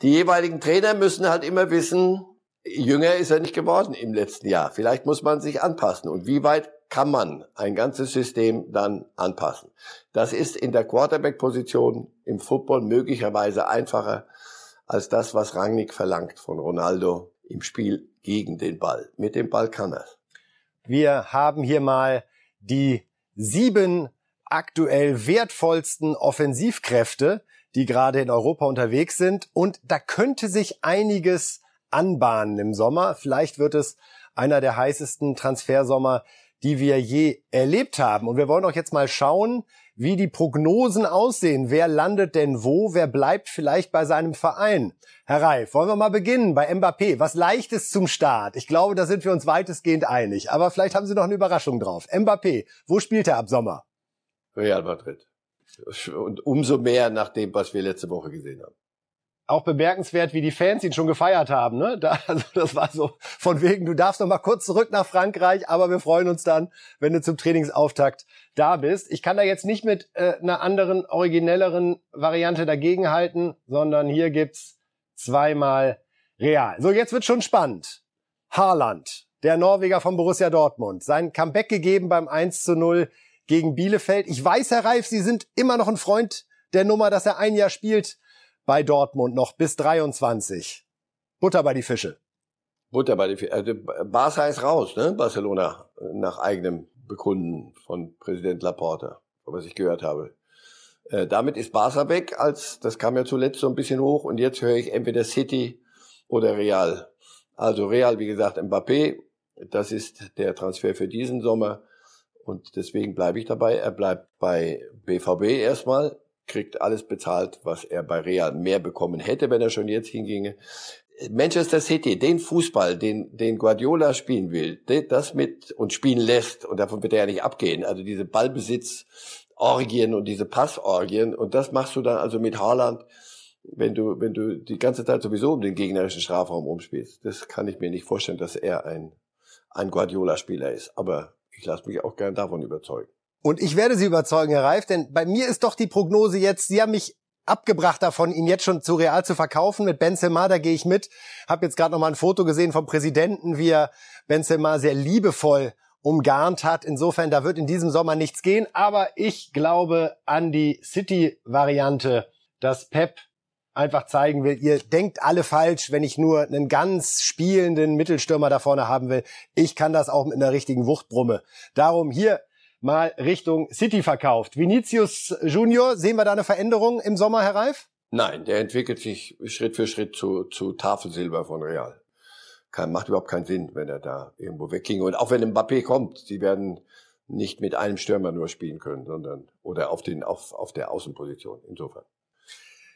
Die jeweiligen Trainer müssen halt immer wissen, jünger ist er nicht geworden im letzten Jahr. Vielleicht muss man sich anpassen. Und wie weit kann man ein ganzes System dann anpassen? Das ist in der Quarterback-Position im Football möglicherweise einfacher als das, was Rangnick verlangt von Ronaldo im Spiel gegen den Ball. Mit dem Ball kann er. Wir haben hier mal die sieben aktuell wertvollsten Offensivkräfte, die gerade in Europa unterwegs sind. Und da könnte sich einiges anbahnen im Sommer. Vielleicht wird es einer der heißesten Transfersommer, die wir je erlebt haben. Und wir wollen auch jetzt mal schauen, wie die Prognosen aussehen. Wer landet denn wo? Wer bleibt vielleicht bei seinem Verein? Herr Reif, wollen wir mal beginnen bei Mbappé. Was leichtes zum Start. Ich glaube, da sind wir uns weitestgehend einig. Aber vielleicht haben Sie noch eine Überraschung drauf. Mbappé, wo spielt er ab Sommer? Real Madrid. Und umso mehr nach dem, was wir letzte Woche gesehen haben. Auch bemerkenswert, wie die Fans ihn schon gefeiert haben. Ne? Da, also das war so von wegen, du darfst noch mal kurz zurück nach Frankreich, aber wir freuen uns dann, wenn du zum Trainingsauftakt da bist. Ich kann da jetzt nicht mit äh, einer anderen, originelleren Variante dagegenhalten, sondern hier gibt's zweimal Real. So, jetzt wird schon spannend. Haaland, der Norweger von Borussia Dortmund, sein Comeback gegeben beim 1 zu 0 gegen Bielefeld. Ich weiß, Herr Reif, Sie sind immer noch ein Freund der Nummer, dass er ein Jahr spielt bei Dortmund noch bis 23. Butter bei die Fische. Butter bei die Fische. Also Barca ist raus, ne? Barcelona, nach eigenem Bekunden von Präsident Laporta, was ich gehört habe. Äh, damit ist Barca weg, als das kam ja zuletzt so ein bisschen hoch und jetzt höre ich entweder City oder Real. Also Real, wie gesagt, Mbappé, das ist der Transfer für diesen Sommer. Und deswegen bleibe ich dabei. Er bleibt bei BVB erstmal, kriegt alles bezahlt, was er bei Real mehr bekommen hätte, wenn er schon jetzt hinginge. Manchester City, den Fußball, den, den Guardiola spielen will, das mit und spielen lässt, und davon wird er ja nicht abgehen, also diese Ballbesitzorgien und diese Passorgien, und das machst du dann also mit Haaland, wenn du, wenn du die ganze Zeit sowieso um den gegnerischen Strafraum umspielst. Das kann ich mir nicht vorstellen, dass er ein, ein Guardiola-Spieler ist. Aber ich lasse mich auch gern davon überzeugen. Und ich werde Sie überzeugen, Herr Reif, denn bei mir ist doch die Prognose jetzt, Sie haben mich abgebracht davon, ihn jetzt schon zu Real zu verkaufen. Mit Benzema, da gehe ich mit. Hab jetzt gerade noch mal ein Foto gesehen vom Präsidenten, wie er Benzema sehr liebevoll umgarnt hat. Insofern, da wird in diesem Sommer nichts gehen. Aber ich glaube an die City-Variante, dass Pep einfach zeigen will, ihr denkt alle falsch, wenn ich nur einen ganz spielenden Mittelstürmer da vorne haben will. Ich kann das auch mit einer richtigen Wuchtbrumme. Darum hier mal Richtung City verkauft. Vinicius Junior, sehen wir da eine Veränderung im Sommer, Herr Reif? Nein, der entwickelt sich Schritt für Schritt zu, zu Tafelsilber von Real. Kein, macht überhaupt keinen Sinn, wenn er da irgendwo wegging. Und auch wenn Mbappé kommt, sie werden nicht mit einem Stürmer nur spielen können, sondern oder auf den auf, auf der Außenposition. Insofern.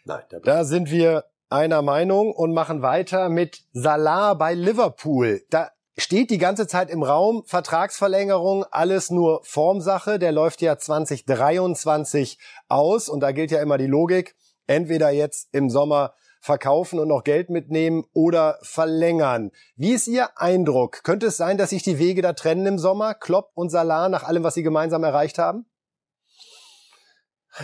Nein, da sind wir einer Meinung und machen weiter mit Salah bei Liverpool. Da steht die ganze Zeit im Raum Vertragsverlängerung, alles nur Formsache. Der läuft ja 2023 aus und da gilt ja immer die Logik, entweder jetzt im Sommer verkaufen und noch Geld mitnehmen oder verlängern. Wie ist Ihr Eindruck? Könnte es sein, dass sich die Wege da trennen im Sommer, Klopp und Salah nach allem, was sie gemeinsam erreicht haben?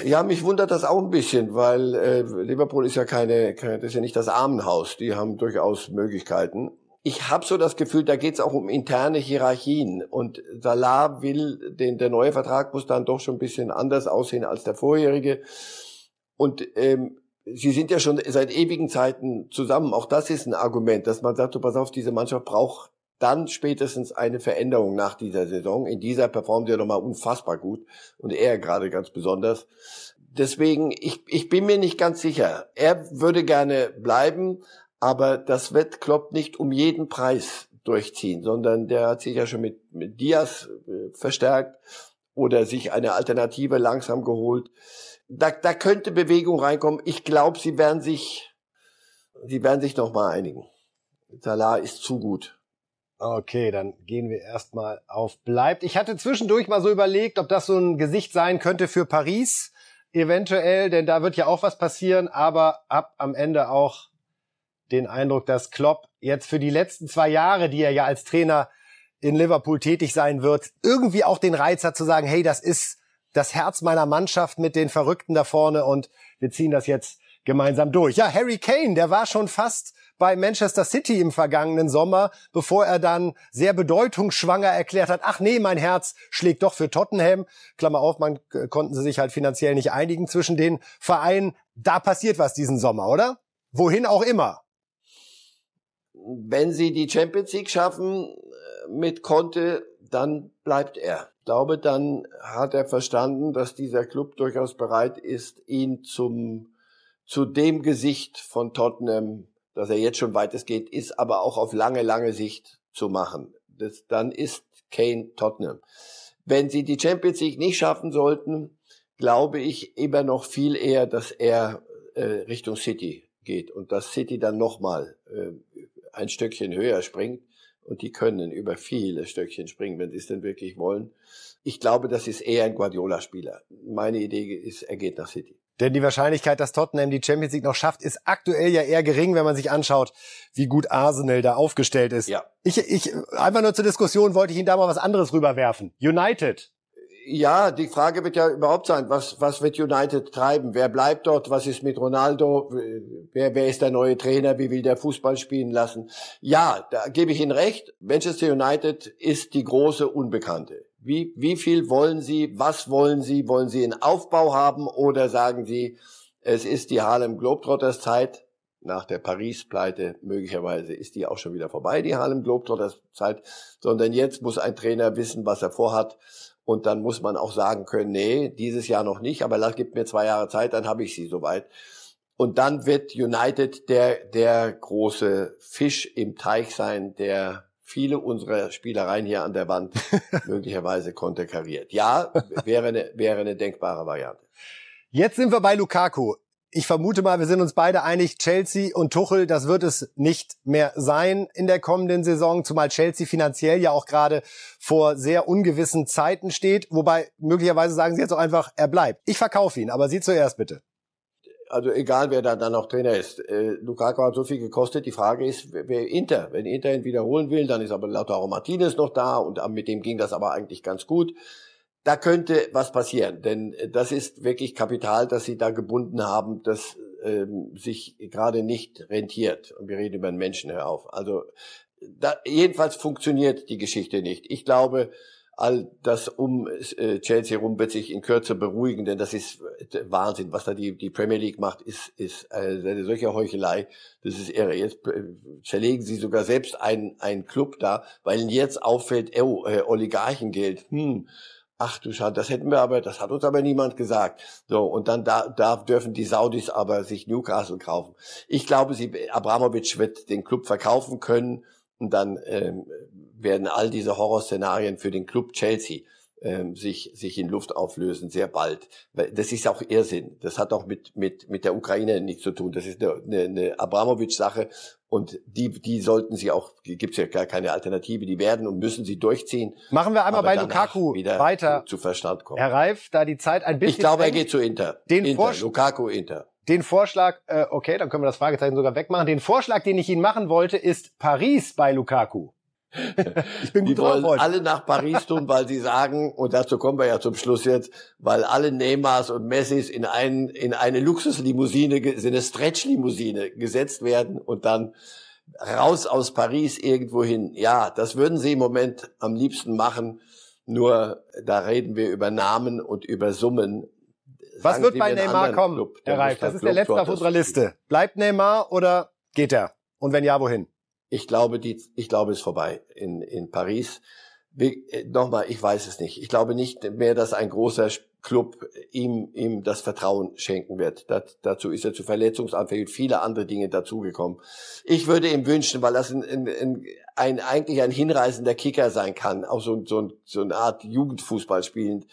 Ja, mich wundert das auch ein bisschen, weil äh, Liverpool ist ja keine, keine, das ist ja nicht das Armenhaus. Die haben durchaus Möglichkeiten. ich habe so das Gefühl, da geht es auch um interne Hierarchien. Und Salah will, den, der neue Vertrag muss dann doch schon ein bisschen anders aussehen als der vorherige. Und ähm, Sie sind ja schon seit ewigen Zeiten zusammen. Auch das ist ein Argument, dass man sagt, du pass auf, diese Mannschaft braucht dann spätestens eine Veränderung nach dieser Saison. In dieser performt er nochmal unfassbar gut und er gerade ganz besonders. Deswegen, ich, ich bin mir nicht ganz sicher. Er würde gerne bleiben, aber das wird Klopp nicht um jeden Preis durchziehen, sondern der hat sich ja schon mit, mit Diaz äh, verstärkt oder sich eine Alternative langsam geholt. Da, da könnte Bewegung reinkommen. Ich glaube, sie werden sich, sie werden sich noch mal einigen. Salah ist zu gut. Okay, dann gehen wir erstmal auf bleibt. Ich hatte zwischendurch mal so überlegt, ob das so ein Gesicht sein könnte für Paris, eventuell, denn da wird ja auch was passieren, aber ab am Ende auch den Eindruck, dass Klopp jetzt für die letzten zwei Jahre, die er ja als Trainer in Liverpool tätig sein wird, irgendwie auch den Reiz hat zu sagen, hey, das ist das Herz meiner Mannschaft mit den Verrückten da vorne und wir ziehen das jetzt gemeinsam durch. Ja, Harry Kane, der war schon fast bei Manchester City im vergangenen Sommer, bevor er dann sehr bedeutungsschwanger erklärt hat, ach nee, mein Herz schlägt doch für Tottenham. Klammer auf, man äh, konnten sie sich halt finanziell nicht einigen zwischen den Vereinen. Da passiert was diesen Sommer, oder? Wohin auch immer. Wenn sie die Champions League schaffen äh, mit Conte, dann bleibt er. Ich glaube, dann hat er verstanden, dass dieser Club durchaus bereit ist, ihn zum, zu dem Gesicht von Tottenham dass er jetzt schon weitestgehend ist, aber auch auf lange, lange Sicht zu machen. Das, dann ist Kane Tottenham. Wenn sie die Champions League nicht schaffen sollten, glaube ich immer noch viel eher, dass er äh, Richtung City geht und dass City dann nochmal äh, ein Stückchen höher springt. Und die können über viele Stöckchen springen, wenn sie es denn wirklich wollen. Ich glaube, das ist eher ein Guardiola-Spieler. Meine Idee ist, er geht nach City. Denn die Wahrscheinlichkeit, dass Tottenham die Champions League noch schafft, ist aktuell ja eher gering, wenn man sich anschaut, wie gut Arsenal da aufgestellt ist. Ja. Ich, ich, einfach nur zur Diskussion wollte ich Ihnen da mal was anderes rüberwerfen. United. Ja, die Frage wird ja überhaupt sein, was, was wird United treiben? Wer bleibt dort? Was ist mit Ronaldo? Wer, wer ist der neue Trainer? Wie will der Fußball spielen lassen? Ja, da gebe ich Ihnen recht. Manchester United ist die große Unbekannte. Wie, wie viel wollen Sie? Was wollen Sie? Wollen Sie einen Aufbau haben oder sagen Sie, es ist die Harlem Globetrotters Zeit? Nach der Paris-Pleite möglicherweise ist die auch schon wieder vorbei, die Harlem Globetrotters Zeit, sondern jetzt muss ein Trainer wissen, was er vorhat. Und dann muss man auch sagen können, nee, dieses Jahr noch nicht, aber gib mir zwei Jahre Zeit, dann habe ich sie soweit. Und dann wird United der, der große Fisch im Teich sein, der viele unserer Spielereien hier an der Wand möglicherweise konterkariert. Ja, wäre eine, wäre eine denkbare Variante. Jetzt sind wir bei Lukaku. Ich vermute mal, wir sind uns beide einig, Chelsea und Tuchel, das wird es nicht mehr sein in der kommenden Saison, zumal Chelsea finanziell ja auch gerade vor sehr ungewissen Zeiten steht. Wobei möglicherweise sagen Sie jetzt auch einfach, er bleibt. Ich verkaufe ihn, aber Sie zuerst bitte also egal wer da dann noch Trainer ist, äh, Lukaku hat so viel gekostet. Die Frage ist, wer Inter, wenn Inter ihn wiederholen will, dann ist aber Lautaro Martinez noch da und mit dem ging das aber eigentlich ganz gut. Da könnte was passieren, denn äh, das ist wirklich Kapital, das sie da gebunden haben, das ähm, sich gerade nicht rentiert. Und wir reden über einen Menschen, hör auf. Also da, jedenfalls funktioniert die Geschichte nicht. Ich glaube, all das um äh, Chelsea rum wird sich in Kürze beruhigen, denn das ist äh, Wahnsinn, was da die, die Premier League macht, ist, ist äh, eine solche Heuchelei. Das ist irre. Jetzt zerlegen sie sogar selbst einen, einen Club da, weil jetzt auffällt, oh, äh, Oligarchengeld. Hm. Ach du Schade, das hätten wir aber, das hat uns aber niemand gesagt. So, und dann da, da dürfen die Saudis aber sich Newcastle kaufen. Ich glaube, sie, Abramovic wird den Club verkaufen können und dann ähm, werden all diese Horrorszenarien für den Club Chelsea ähm, sich, sich in Luft auflösen, sehr bald. Das ist auch Irrsinn. Das hat auch mit, mit, mit der Ukraine nichts zu tun. Das ist eine, eine, eine Abramowitsch-Sache und die, die sollten sie auch, gibt es ja gar keine Alternative, die werden und müssen sie durchziehen. Machen wir einmal bei Lukaku weiter zu, zu Verstand kommen. Herr Reif, da die Zeit ein bisschen. Ich glaube, er geht zu Inter. Den Inter, Lukaku Inter. Den Vorschlag, äh, okay, dann können wir das Fragezeichen sogar wegmachen. Den Vorschlag, den ich Ihnen machen wollte, ist Paris bei Lukaku. ich bin gut die wollen heute. alle nach Paris tun, weil sie sagen, und dazu kommen wir ja zum Schluss jetzt, weil alle Neymars und Messis in, ein, in eine Luxuslimousine, in eine Stretch-Limousine gesetzt werden und dann raus aus Paris irgendwo hin. Ja, das würden sie im Moment am liebsten machen. Nur da reden wir über Namen und über Summen. Was Sagen wird Sie bei Neymar kommen, Club, Herr Reif? Das ist der letzte auf unserer Liste. Bleibt Neymar oder geht er? Und wenn ja, wohin? Ich glaube, die, ich glaube, es ist vorbei in, in Paris. Äh, nochmal, ich weiß es nicht. Ich glaube nicht mehr, dass ein großer Club ihm, ihm das Vertrauen schenken wird. Das, dazu ist er zu verletzungsanfällig, viele andere Dinge dazugekommen. Ich würde ihm wünschen, weil das ein, ein, ein, eigentlich ein hinreißender Kicker sein kann, auch so, so, so eine Art Jugendfußball spielend,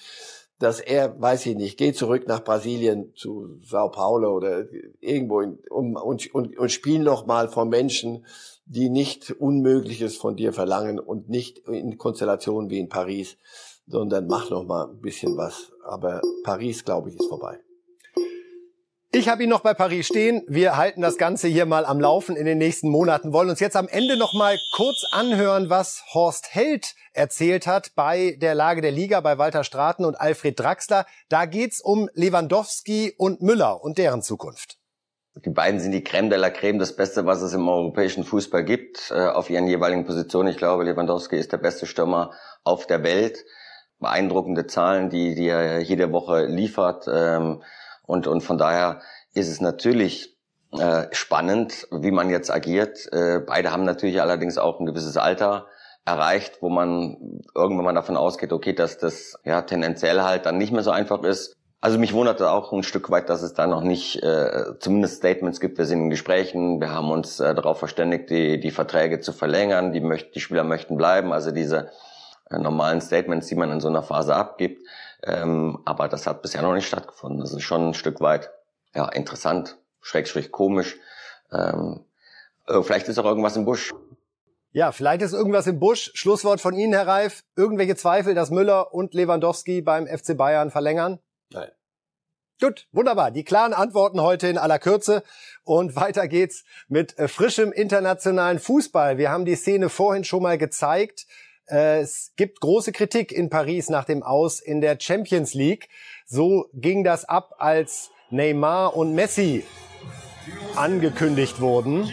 dass er, weiß ich nicht, geht zurück nach Brasilien zu Sao Paulo oder irgendwo in, um, und, und, und spielen noch mal vor Menschen, die nicht Unmögliches von dir verlangen und nicht in Konstellationen wie in Paris, sondern mach noch mal ein bisschen was. Aber Paris, glaube ich, ist vorbei. Ich habe ihn noch bei Paris stehen. Wir halten das Ganze hier mal am Laufen in den nächsten Monaten. Wollen uns jetzt am Ende noch mal kurz anhören, was Horst Held erzählt hat bei der Lage der Liga bei Walter Straten und Alfred Draxler. Da geht's um Lewandowski und Müller und deren Zukunft. Die beiden sind die Creme de la Creme, das Beste, was es im europäischen Fußball gibt, äh, auf ihren jeweiligen Positionen. Ich glaube, Lewandowski ist der beste Stürmer auf der Welt. Beeindruckende Zahlen, die, die er jede Woche liefert. Ähm, und, und von daher ist es natürlich äh, spannend, wie man jetzt agiert. Äh, beide haben natürlich allerdings auch ein gewisses Alter erreicht, wo man irgendwann mal davon ausgeht, okay, dass das ja tendenziell halt dann nicht mehr so einfach ist. Also mich wundert auch ein Stück weit, dass es da noch nicht äh, zumindest Statements gibt. Wir sind in Gesprächen, wir haben uns äh, darauf verständigt, die, die Verträge zu verlängern. Die, möcht, die Spieler möchten bleiben. Also diese äh, normalen Statements, die man in so einer Phase abgibt. Ähm, aber das hat bisher noch nicht stattgefunden. Das ist schon ein Stück weit ja, interessant, schrägstrich komisch. Ähm, äh, vielleicht ist auch irgendwas im Busch. Ja, vielleicht ist irgendwas im Busch. Schlusswort von Ihnen, Herr Reif. Irgendwelche Zweifel, dass Müller und Lewandowski beim FC Bayern verlängern? Nein. Gut, wunderbar. Die klaren Antworten heute in aller Kürze. Und weiter geht's mit äh, frischem internationalen Fußball. Wir haben die Szene vorhin schon mal gezeigt. Äh, es gibt große Kritik in Paris nach dem Aus in der Champions League. So ging das ab, als Neymar und Messi angekündigt wurden.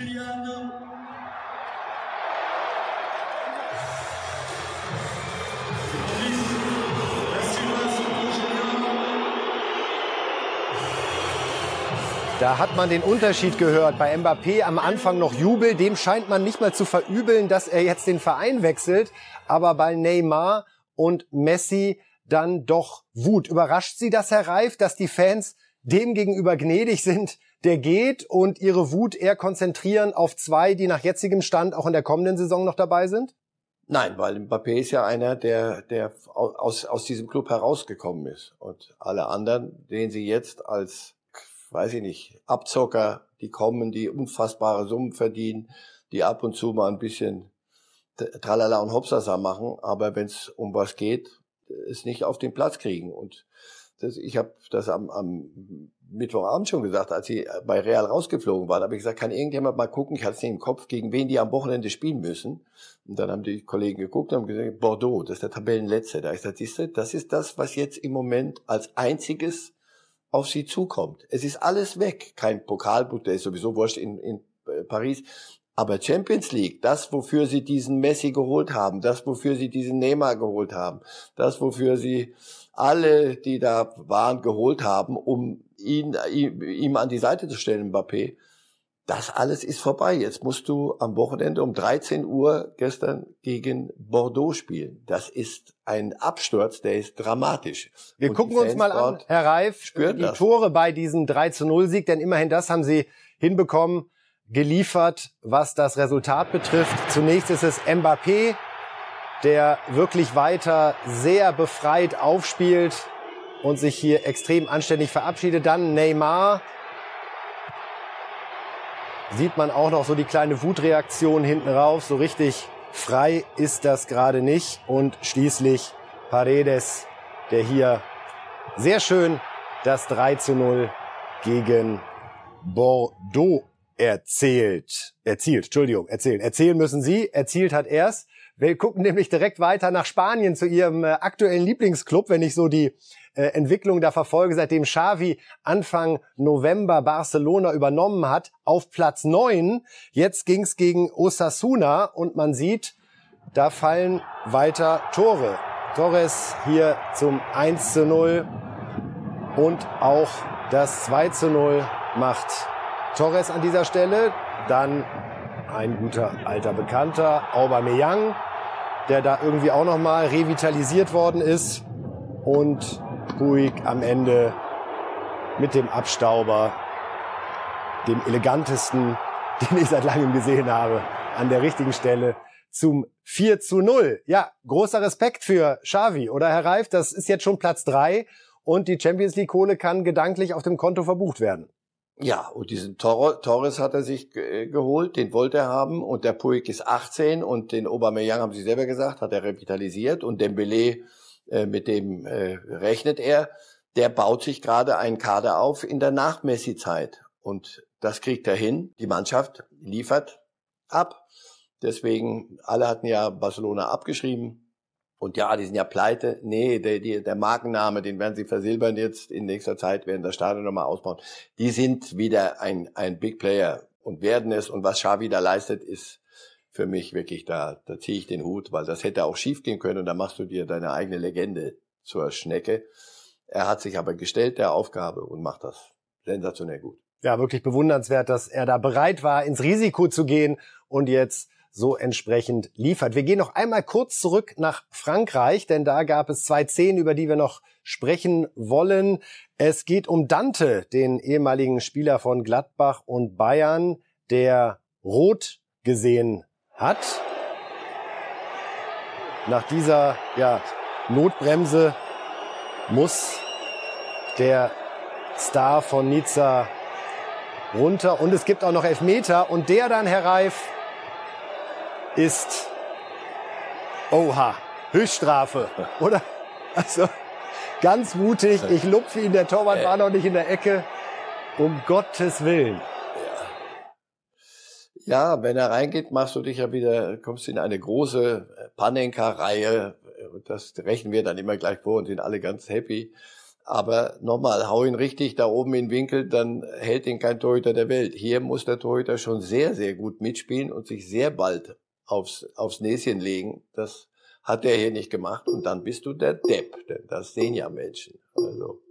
Da hat man den Unterschied gehört. Bei Mbappé am Anfang noch Jubel. Dem scheint man nicht mal zu verübeln, dass er jetzt den Verein wechselt. Aber bei Neymar und Messi dann doch Wut. Überrascht Sie das, Herr Reif, dass die Fans dem gegenüber gnädig sind, der geht und ihre Wut eher konzentrieren auf zwei, die nach jetzigem Stand auch in der kommenden Saison noch dabei sind? Nein, weil Mbappé ist ja einer, der, der aus, aus diesem Club herausgekommen ist. Und alle anderen, den sie jetzt als weiß ich nicht, Abzocker, die kommen, die unfassbare Summen verdienen, die ab und zu mal ein bisschen Tralala und Hopsasa machen, aber wenn es um was geht, es nicht auf den Platz kriegen. Und das, ich habe das am, am Mittwochabend schon gesagt, als sie bei Real rausgeflogen waren, habe ich gesagt, kann irgendjemand mal gucken, ich hatte es nicht im Kopf, gegen wen die am Wochenende spielen müssen. Und dann haben die Kollegen geguckt und haben gesagt, Bordeaux, das ist der Tabellenletzte. Da ich gesagt, das ist das, was jetzt im Moment als einziges auf sie zukommt. Es ist alles weg. Kein Pokalbuch, der ist sowieso wurscht in, in äh, Paris. Aber Champions League, das, wofür sie diesen Messi geholt haben, das, wofür sie diesen Neymar geholt haben, das, wofür sie alle, die da waren, geholt haben, um ihn, ihm, ihm an die Seite zu stellen, Mbappé, das alles ist vorbei. Jetzt musst du am Wochenende um 13 Uhr gestern gegen Bordeaux spielen. Das ist ein Absturz, der ist dramatisch. Wir Und gucken uns mal an, Herr Reif, die das. Tore bei diesem 3 zu 0 Sieg, denn immerhin das haben sie hinbekommen, geliefert, was das Resultat betrifft. Zunächst ist es Mbappé, der wirklich weiter sehr befreit aufspielt und sich hier extrem anständig verabschiedet. Dann Neymar, sieht man auch noch so die kleine Wutreaktion hinten rauf. So richtig frei ist das gerade nicht. Und schließlich Paredes, der hier sehr schön das 3 zu 0 gegen Bordeaux erzählt. Erzielt, Entschuldigung, erzählt. Erzählen müssen Sie. Erzielt hat er's. Wir gucken nämlich direkt weiter nach Spanien zu Ihrem äh, aktuellen Lieblingsclub, wenn ich so die äh, Entwicklung da verfolge, seitdem Xavi Anfang November Barcelona übernommen hat, auf Platz neun. Jetzt ging's gegen Osasuna und man sieht, da fallen weiter Tore. Torres hier zum 1 zu 0 und auch das 2 zu 0 macht Torres an dieser Stelle. Dann ein guter alter Bekannter, Aubameyang, der da irgendwie auch nochmal revitalisiert worden ist. Und Puig am Ende mit dem Abstauber, dem elegantesten, den ich seit langem gesehen habe, an der richtigen Stelle zum 4 zu 0. Ja, großer Respekt für Xavi, oder Herr Reif? Das ist jetzt schon Platz drei und die Champions League Kohle kann gedanklich auf dem Konto verbucht werden. Ja, und diesen Tor Torres hat er sich geholt, den wollte er haben und der Puig ist 18 und den Aubameyang, haben Sie selber gesagt, hat er revitalisiert und Dembele, äh, mit dem äh, rechnet er, der baut sich gerade einen Kader auf in der Nach-Messi-Zeit und das kriegt er hin. Die Mannschaft liefert ab. Deswegen, alle hatten ja Barcelona abgeschrieben. Und ja, die sind ja pleite. Nee, der, der, der Markenname, den werden sie versilbern jetzt in nächster Zeit, werden das Stadion nochmal ausbauen. Die sind wieder ein, ein Big Player und werden es. Und was Xavi da leistet, ist für mich wirklich, da, da ziehe ich den Hut, weil das hätte auch schief gehen können und da machst du dir deine eigene Legende zur Schnecke. Er hat sich aber gestellt der Aufgabe und macht das sensationell gut. Ja, wirklich bewundernswert, dass er da bereit war, ins Risiko zu gehen und jetzt so entsprechend liefert. Wir gehen noch einmal kurz zurück nach Frankreich, denn da gab es zwei Szenen, über die wir noch sprechen wollen. Es geht um Dante, den ehemaligen Spieler von Gladbach und Bayern, der rot gesehen hat. Nach dieser ja, Notbremse muss der Star von Nizza runter und es gibt auch noch Elfmeter und der dann, Herr Reif, ist, oha, Höchststrafe, oder? Also ganz mutig, ich lupfe ihn, der Torwart war noch nicht in der Ecke. Um Gottes Willen. Ja, wenn er reingeht, machst du dich ja wieder, kommst in eine große Panenka-Reihe. Das rechnen wir dann immer gleich vor und sind alle ganz happy. Aber nochmal, hau ihn richtig da oben in den Winkel, dann hält ihn kein Torhüter der Welt. Hier muss der Torhüter schon sehr, sehr gut mitspielen und sich sehr bald aufs, aufs Näschen legen. Das hat er hier nicht gemacht. Und dann bist du der Depp. Denn das sehen ja Menschen. Also,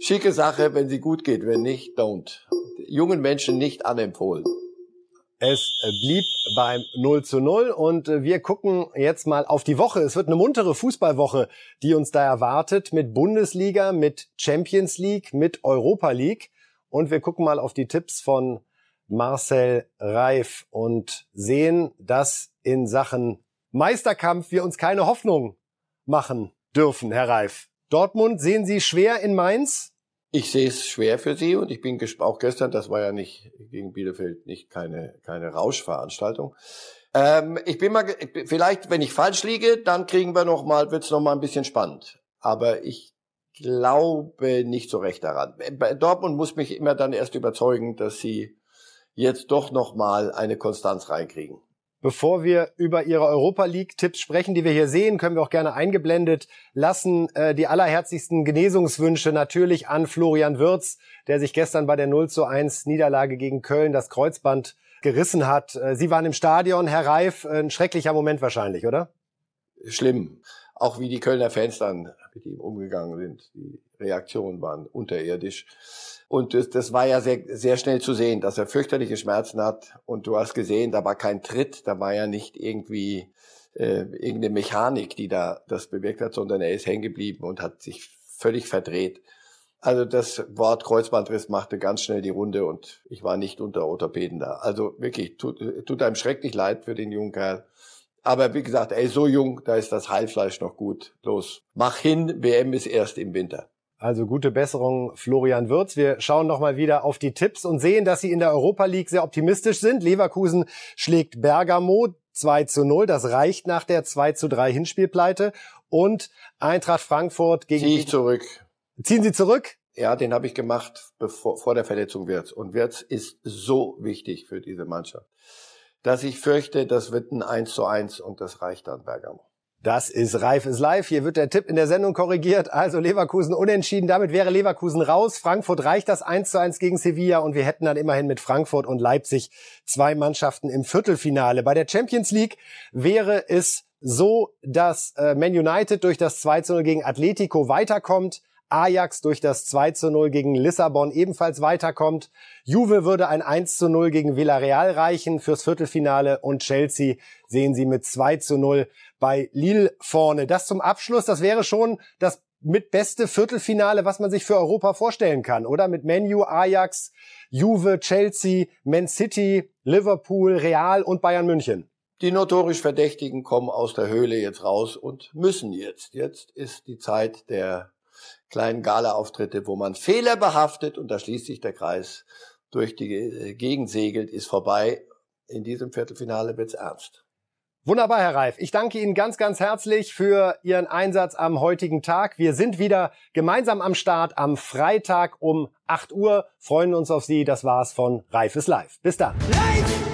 schicke Sache, wenn sie gut geht. Wenn nicht, don't. Jungen Menschen nicht anempfohlen. Es blieb beim 0 zu 0 und wir gucken jetzt mal auf die Woche. Es wird eine muntere Fußballwoche, die uns da erwartet mit Bundesliga, mit Champions League, mit Europa League. Und wir gucken mal auf die Tipps von Marcel Reif und sehen, dass in Sachen Meisterkampf wir uns keine Hoffnung machen dürfen, Herr Reif. Dortmund sehen Sie schwer in Mainz? Ich sehe es schwer für Sie und ich bin. Auch gestern, das war ja nicht gegen Bielefeld nicht keine keine Rauschveranstaltung. Ähm, ich bin mal vielleicht, wenn ich falsch liege, dann kriegen wir noch mal wird's noch mal ein bisschen spannend. Aber ich glaube nicht so recht daran. Bei Dortmund muss mich immer dann erst überzeugen, dass sie jetzt doch noch mal eine Konstanz reinkriegen. Bevor wir über Ihre Europa League-Tipps sprechen, die wir hier sehen, können wir auch gerne eingeblendet lassen. Äh, die allerherzigsten Genesungswünsche natürlich an Florian Wirz, der sich gestern bei der 0 zu 1 Niederlage gegen Köln das Kreuzband gerissen hat. Äh, Sie waren im Stadion, Herr Reif, ein schrecklicher Moment wahrscheinlich, oder? Schlimm. Auch wie die Kölner Fans dann mit ihm umgegangen sind. Die Reaktionen waren unterirdisch. Und das, das war ja sehr, sehr schnell zu sehen, dass er fürchterliche Schmerzen hat. Und du hast gesehen, da war kein Tritt, da war ja nicht irgendwie äh, irgendeine Mechanik, die da das bewirkt hat, sondern er ist hängen geblieben und hat sich völlig verdreht. Also das Wort Kreuzbandriss machte ganz schnell die Runde und ich war nicht unter Orthopäden da. Also wirklich, tut, tut einem schrecklich leid für den jungen Kerl. Aber wie gesagt, er ist so jung, da ist das Heilfleisch noch gut. Los, mach hin, WM ist erst im Winter. Also gute Besserung, Florian Würz. Wir schauen nochmal wieder auf die Tipps und sehen, dass sie in der Europa League sehr optimistisch sind. Leverkusen schlägt Bergamo 2 zu 0. Das reicht nach der 2 zu 3 Hinspielpleite. Und Eintracht Frankfurt gegen... Ziehe ich zurück. Ziehen Sie zurück? Ja, den habe ich gemacht bevor, vor der Verletzung Wirtz. Und Wirtz ist so wichtig für diese Mannschaft, dass ich fürchte, das wird ein 1 zu 1 und das reicht dann Bergamo. Das ist Reif ist live. Hier wird der Tipp in der Sendung korrigiert. Also Leverkusen unentschieden. Damit wäre Leverkusen raus. Frankfurt reicht das 1 zu 1 gegen Sevilla und wir hätten dann immerhin mit Frankfurt und Leipzig zwei Mannschaften im Viertelfinale. Bei der Champions League wäre es so, dass äh, Man United durch das 2 zu 0 gegen Atletico weiterkommt. Ajax durch das 2 zu 0 gegen Lissabon ebenfalls weiterkommt. Juve würde ein 1 zu 0 gegen Villarreal reichen fürs Viertelfinale und Chelsea sehen Sie mit 2 zu 0 bei Lille vorne. Das zum Abschluss, das wäre schon das mit beste Viertelfinale, was man sich für Europa vorstellen kann, oder? Mit Menu, Ajax, Juve, Chelsea, Man City, Liverpool, Real und Bayern München. Die notorisch Verdächtigen kommen aus der Höhle jetzt raus und müssen jetzt. Jetzt ist die Zeit der kleinen Gala-Auftritte, wo man Fehler behaftet und da schließt sich der Kreis durch die äh, Gegend segelt, ist vorbei. In diesem Viertelfinale wird's ernst. Wunderbar, Herr Reif. Ich danke Ihnen ganz, ganz herzlich für Ihren Einsatz am heutigen Tag. Wir sind wieder gemeinsam am Start am Freitag um 8 Uhr. Freuen uns auf Sie. Das war's von Reif ist live. Bis dann. Live!